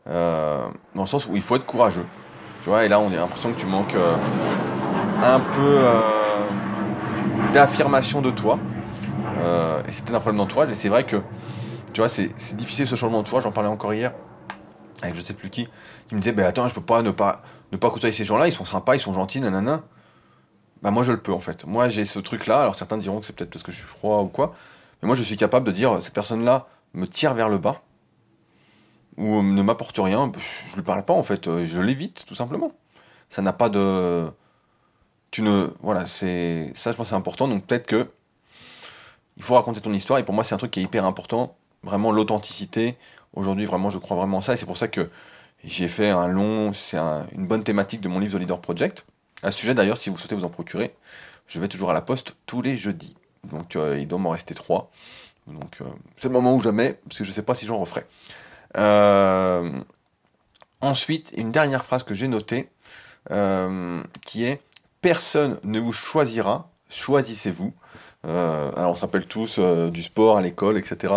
dans le sens où il faut être courageux. Tu vois, et là, on a l'impression que tu manques un peu d'affirmation de toi. et c'était un problème d'entourage, et c'est vrai que tu vois, c'est difficile ce changement de toi, j'en parlais encore hier avec je sais plus qui, qui me disait, bah attends, je peux pas ne pas, ne pas côtoyer ces gens-là, ils sont sympas, ils sont gentils, nanana. Bah moi je le peux en fait. Moi j'ai ce truc-là, alors certains diront que c'est peut-être parce que je suis froid ou quoi, mais moi je suis capable de dire, cette personne-là me tire vers le bas, ou ne m'apporte rien, je lui parle pas en fait, je l'évite tout simplement. Ça n'a pas de... Tu ne... Voilà, c'est... Ça je pense c'est important, donc peut-être que... Il faut raconter ton histoire, et pour moi c'est un truc qui est hyper important, vraiment l'authenticité, Aujourd'hui, vraiment, je crois vraiment ça, et c'est pour ça que j'ai fait un long, c'est une bonne thématique de mon livre The Leader Project. À ce sujet, d'ailleurs, si vous souhaitez vous en procurer, je vais toujours à la poste tous les jeudis. Donc, euh, il doit m'en rester trois. Donc, euh, c'est le moment où jamais, parce que je ne sais pas si j'en referai. Euh, ensuite, une dernière phrase que j'ai notée, qui est Personne ne vous choisira, choisissez-vous. alors, on s'appelle tous du sport à l'école, etc.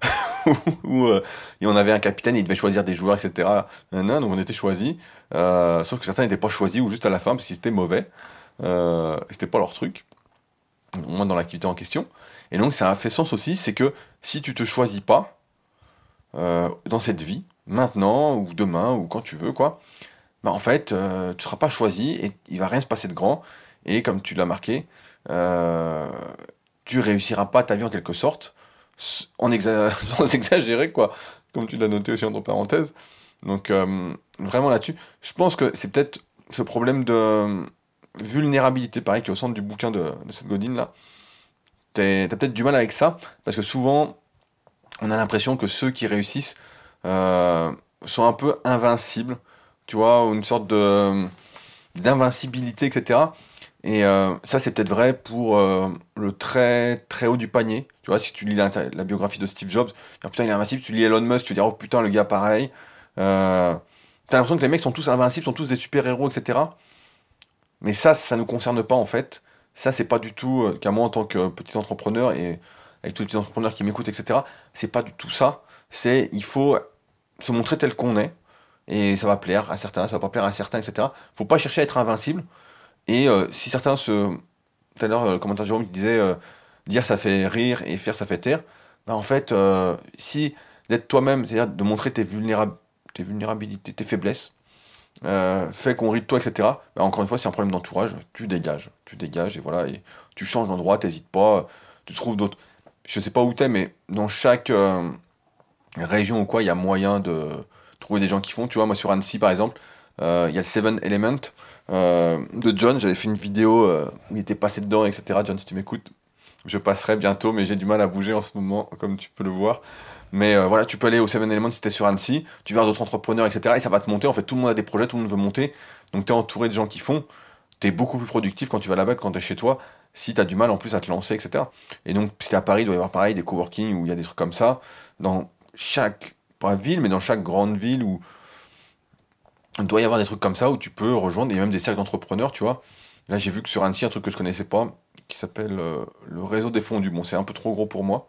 où euh, on avait un capitaine, il devait choisir des joueurs, etc. donc on était choisis. Euh, sauf que certains n'étaient pas choisis ou juste à la fin parce qu'ils étaient mauvais. Euh, c'était pas leur truc. Au moins dans l'activité en question. Et donc ça a fait sens aussi, c'est que si tu te choisis pas dans cette vie, maintenant ou demain ou quand tu veux, quoi, bah en fait, tu seras pas choisi et il va rien se passer de grand. Et comme tu l'as marqué, tu réussiras pas ta vie en quelque sorte en sans exagérer, quoi, comme tu l'as noté aussi entre parenthèses. Donc, euh, vraiment là-dessus, je pense que c'est peut-être ce problème de vulnérabilité, pareil, qui est au centre du bouquin de, cette Godine là. T'as peut-être du mal avec ça, parce que souvent, on a l'impression que ceux qui réussissent euh, sont un peu invincibles, tu vois, une sorte de d'invincibilité, etc. Et euh, ça, c'est peut-être vrai pour euh, le très très haut du panier. Tu vois, si tu lis la, biographie de Steve Jobs, putain, il est invincible. Tu lis Elon Musk, tu dis, oh putain, le gars, pareil. Euh, T'as l'impression que les mecs sont tous invincibles, sont tous des super-héros, etc. Mais ça, ça ne nous concerne pas, en fait. Ça, c'est pas du tout, euh, qu'à moi, en tant que petit entrepreneur, et avec tous les petits entrepreneurs qui m'écoutent, etc., c'est pas du tout ça. C'est, il faut se montrer tel qu'on est, et ça va plaire à certains, ça va pas plaire à certains, etc. Faut pas chercher à être invincible. Et euh, si certains se. Tout à l'heure, le commentaire Jérôme disait euh, dire ça fait rire et faire ça fait taire, bah en fait, euh, si d'être toi-même, c'est-à-dire de montrer tes, tes vulnérabilités, tes faiblesses, fait qu'on rit de toi, etc., bah encore une fois, c'est un problème d'entourage, tu dégages. Tu dégages et voilà, et tu changes d'endroit, t'hésites pas, tu trouves d'autres. Je sais pas où t'es, mais dans chaque région ou quoi, il y a moyen de trouver des gens qui font. Tu vois, moi sur Annecy par exemple, il y a le Seven Element. Euh, de John. J'avais fait une vidéo euh, où il était passé dedans, etc. John, si tu m'écoutes, je passerai bientôt, mais j'ai du mal à bouger en ce moment, comme tu peux le voir. Mais euh, voilà, tu peux aller au 7 Elements si t'es sur Annecy, tu verras d'autres entrepreneurs, etc. Et ça va te monter. En fait, tout le monde a des projets, tout le monde veut monter. Donc t'es entouré de gens qui font. T'es beaucoup plus productif quand tu vas là-bas que quand t'es chez toi. Si t'as du mal en plus à te lancer, etc. Et donc, si t'es à Paris, il doit y avoir pareil des coworking où il y a des trucs comme ça. Dans chaque, pas ville, mais dans chaque grande ville où, il doit y avoir des trucs comme ça où tu peux rejoindre, et même des cercles d'entrepreneurs, tu vois. Là, j'ai vu que sur Annecy, un truc que je connaissais pas, qui s'appelle euh, le réseau des fondus. Bon, c'est un peu trop gros pour moi,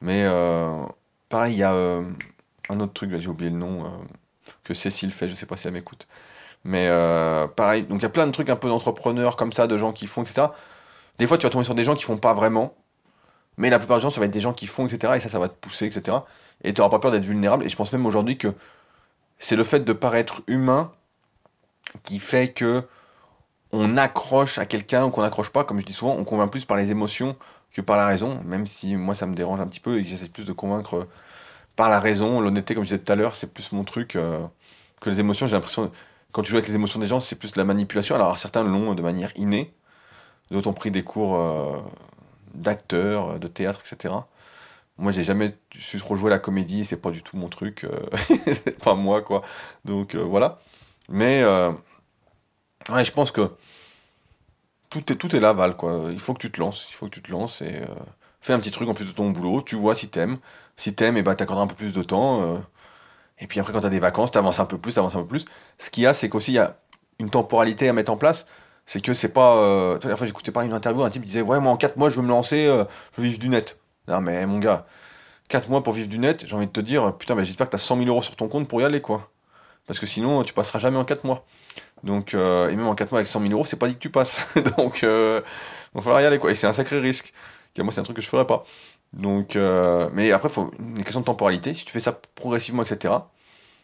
mais euh, pareil, il y a euh, un autre truc, j'ai oublié le nom, que Cécile fait, je sais pas si elle m'écoute. Mais pareil, donc il y a plein de trucs un peu d'entrepreneurs comme ça, de gens qui font, etc. Des fois, tu vas tomber sur des gens qui font pas vraiment, mais la plupart du temps, ça va être des gens qui font, etc. Et ça, ça va te pousser, etc. Et tu n'auras pas peur d'être vulnérable. Et je pense même aujourd'hui que c'est le fait de paraître humain qui fait que on accroche à quelqu'un ou qu'on n'accroche pas, comme je dis souvent, on convainc plus par les émotions que par la raison, même si moi ça me dérange un petit peu et que j'essaie plus de convaincre par la raison. L'honnêteté, comme je disais tout à l'heure, c'est plus mon truc euh, que les émotions. J'ai l'impression, quand tu joues avec les émotions des gens, c'est plus de la manipulation. Alors certains l'ont de manière innée, d'autres ont pris des cours euh, d'acteurs, de théâtre, etc. Moi, j'ai jamais su trop jouer la comédie, c'est pas du tout mon truc. Euh, c'est pas moi, quoi. Donc, euh, voilà. Mais, euh, je pense que tout est, tout est là, Val, quoi. Il faut que tu te lances. Il faut que tu te lances et fais un petit truc en plus de ton boulot. Tu vois si t'aimes. Si t'aimes, et eh ben, t'accorderas un peu plus de temps. et puis après, quand t'as des vacances, t'avances un peu plus, t'avances un peu plus. Ce qu'il y a, c'est qu'aussi, il y a une temporalité à mettre en place. C'est que c'est pas. la fois, j'écoutais pas une interview, un type disait Ouais, moi en 4 mois, je veux me lancer, je veux vivre du net. Non, mais mon gars, 4 mois pour vivre du net, j'ai envie de te dire, putain, mais j'espère que tu as 100 000 euros sur ton compte pour y aller, quoi. Parce que sinon, tu passeras jamais en 4 mois. Donc, euh, et même en 4 mois avec 100 000 euros, c'est pas dit que tu passes. Donc, euh, il va falloir y aller, quoi. Et c'est un sacré risque. moi, c'est un truc que je ferais pas. Donc, euh, mais après, il faut une question de temporalité. Si tu fais ça progressivement, etc.,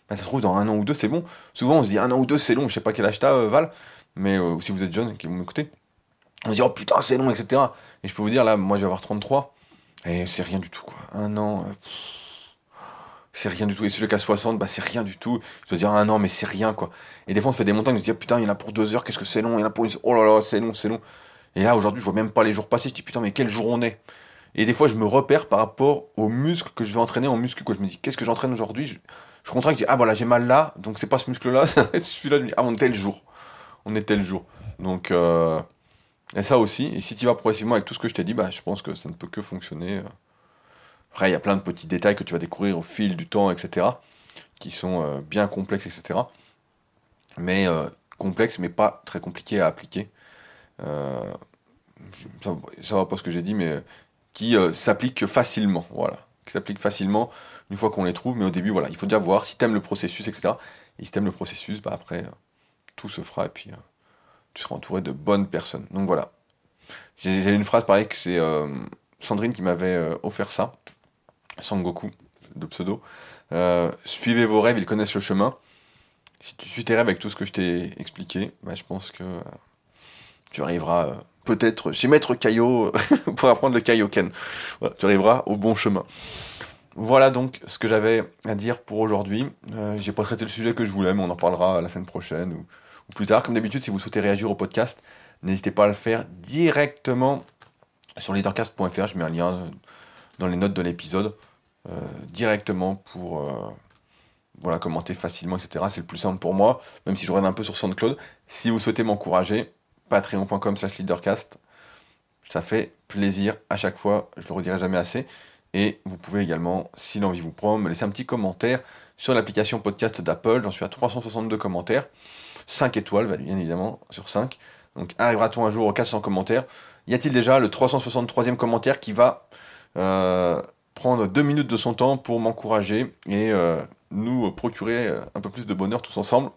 bah, ça se trouve dans un an ou deux c'est bon. Souvent on se dit un an ou deux c'est long, je sais pas quel âge t'as euh, Val, mais si vous êtes jeune qui vous m'écoutez, on se dit oh putain c'est long etc. Et je peux vous dire là moi je vais avoir 33 et c'est rien du tout quoi. Un an, euh, c'est rien du tout. Et celui qui a 60, bah c'est rien du tout. Je veux dire un an mais c'est rien quoi. Et des fois on fait des montagnes, on se dit oh, putain il y en a pour deux heures, qu'est-ce que c'est long, il y en a pour une... oh là là c'est long c'est long. Et là aujourd'hui je vois même pas les jours passer, je dis putain mais quel jour on est? Et des fois, je me repère par rapport aux muscles que je vais entraîner en muscu. Quoi. Je me dis, qu'est-ce que j'entraîne aujourd'hui? Je, je contracte, je dis, ah voilà, j'ai mal là, donc c'est pas ce muscle-là, c'est celui-là. Je me dis, ah, on est tel jour. On est tel jour. Donc, euh, et ça aussi. Et si tu vas progressivement avec tout ce que je t'ai dit, bah, je pense que ça ne peut que fonctionner. Après, il y a plein de petits détails que tu vas découvrir au fil du temps, etc., qui sont euh, bien complexes, etc. Mais euh, complexes, mais pas très compliqués à appliquer. Euh, ça, ça va pas ce que j'ai dit, mais qui euh, s'appliquent facilement. Voilà, qui s'appliquent facilement une fois qu'on les trouve. Mais au début, voilà, il faut déjà voir si tu aimes le processus, etc. Et si tu aimes le processus, bah après, euh, tout se fera et puis euh, tu seras entouré de bonnes personnes. Donc voilà. J'ai une phrase pareil que c'est Sandrine qui m'avait offert ça. Sangoku, de pseudo. suivez vos rêves, ils connaissent le chemin. Si tu suis tes rêves avec tout ce que je t'ai expliqué, bah, je pense que tu arriveras peut-être chez Maître Caillot pour apprendre le Kaioken. tu arriveras au bon chemin. Voilà donc ce que j'avais à dire pour aujourd'hui. Euh, j'ai pas traité le sujet que je voulais, mais on en parlera la semaine prochaine plus tard. Comme d'habitude, si vous souhaitez réagir au podcast, n'hésitez pas à le faire directement sur leadercast.fr. Je mets un lien dans les notes de l'épisode euh, directement pour euh, voilà, commenter facilement, etc. C'est le plus simple pour moi, même si je regarde un peu sur SoundCloud. Si vous souhaitez m'encourager, patreon.com slash leadercast. Ça fait plaisir à chaque fois, je le redirai jamais assez. Et vous pouvez également, si l'envie vous prend, me laisser un petit commentaire sur l'application podcast d'Apple. J'en suis à 362 commentaires. 5 étoiles, bien évidemment, sur 5. Donc arrivera-t-on un jour aux 400 commentaires? Y a-t-il déjà le 363e commentaire qui va euh, prendre 2 minutes de son temps pour m'encourager et euh, nous procurer euh, un peu plus de bonheur tous ensemble?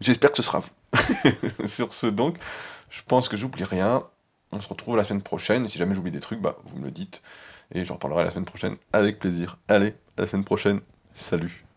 J'espère que ce sera vous. Sur ce donc, je pense que j'oublie rien. On se retrouve la semaine prochaine. Si jamais j'oublie des trucs, bah vous me le dites. Et j'en parlerai la semaine prochaine avec plaisir. Allez, la semaine prochaine. Salut.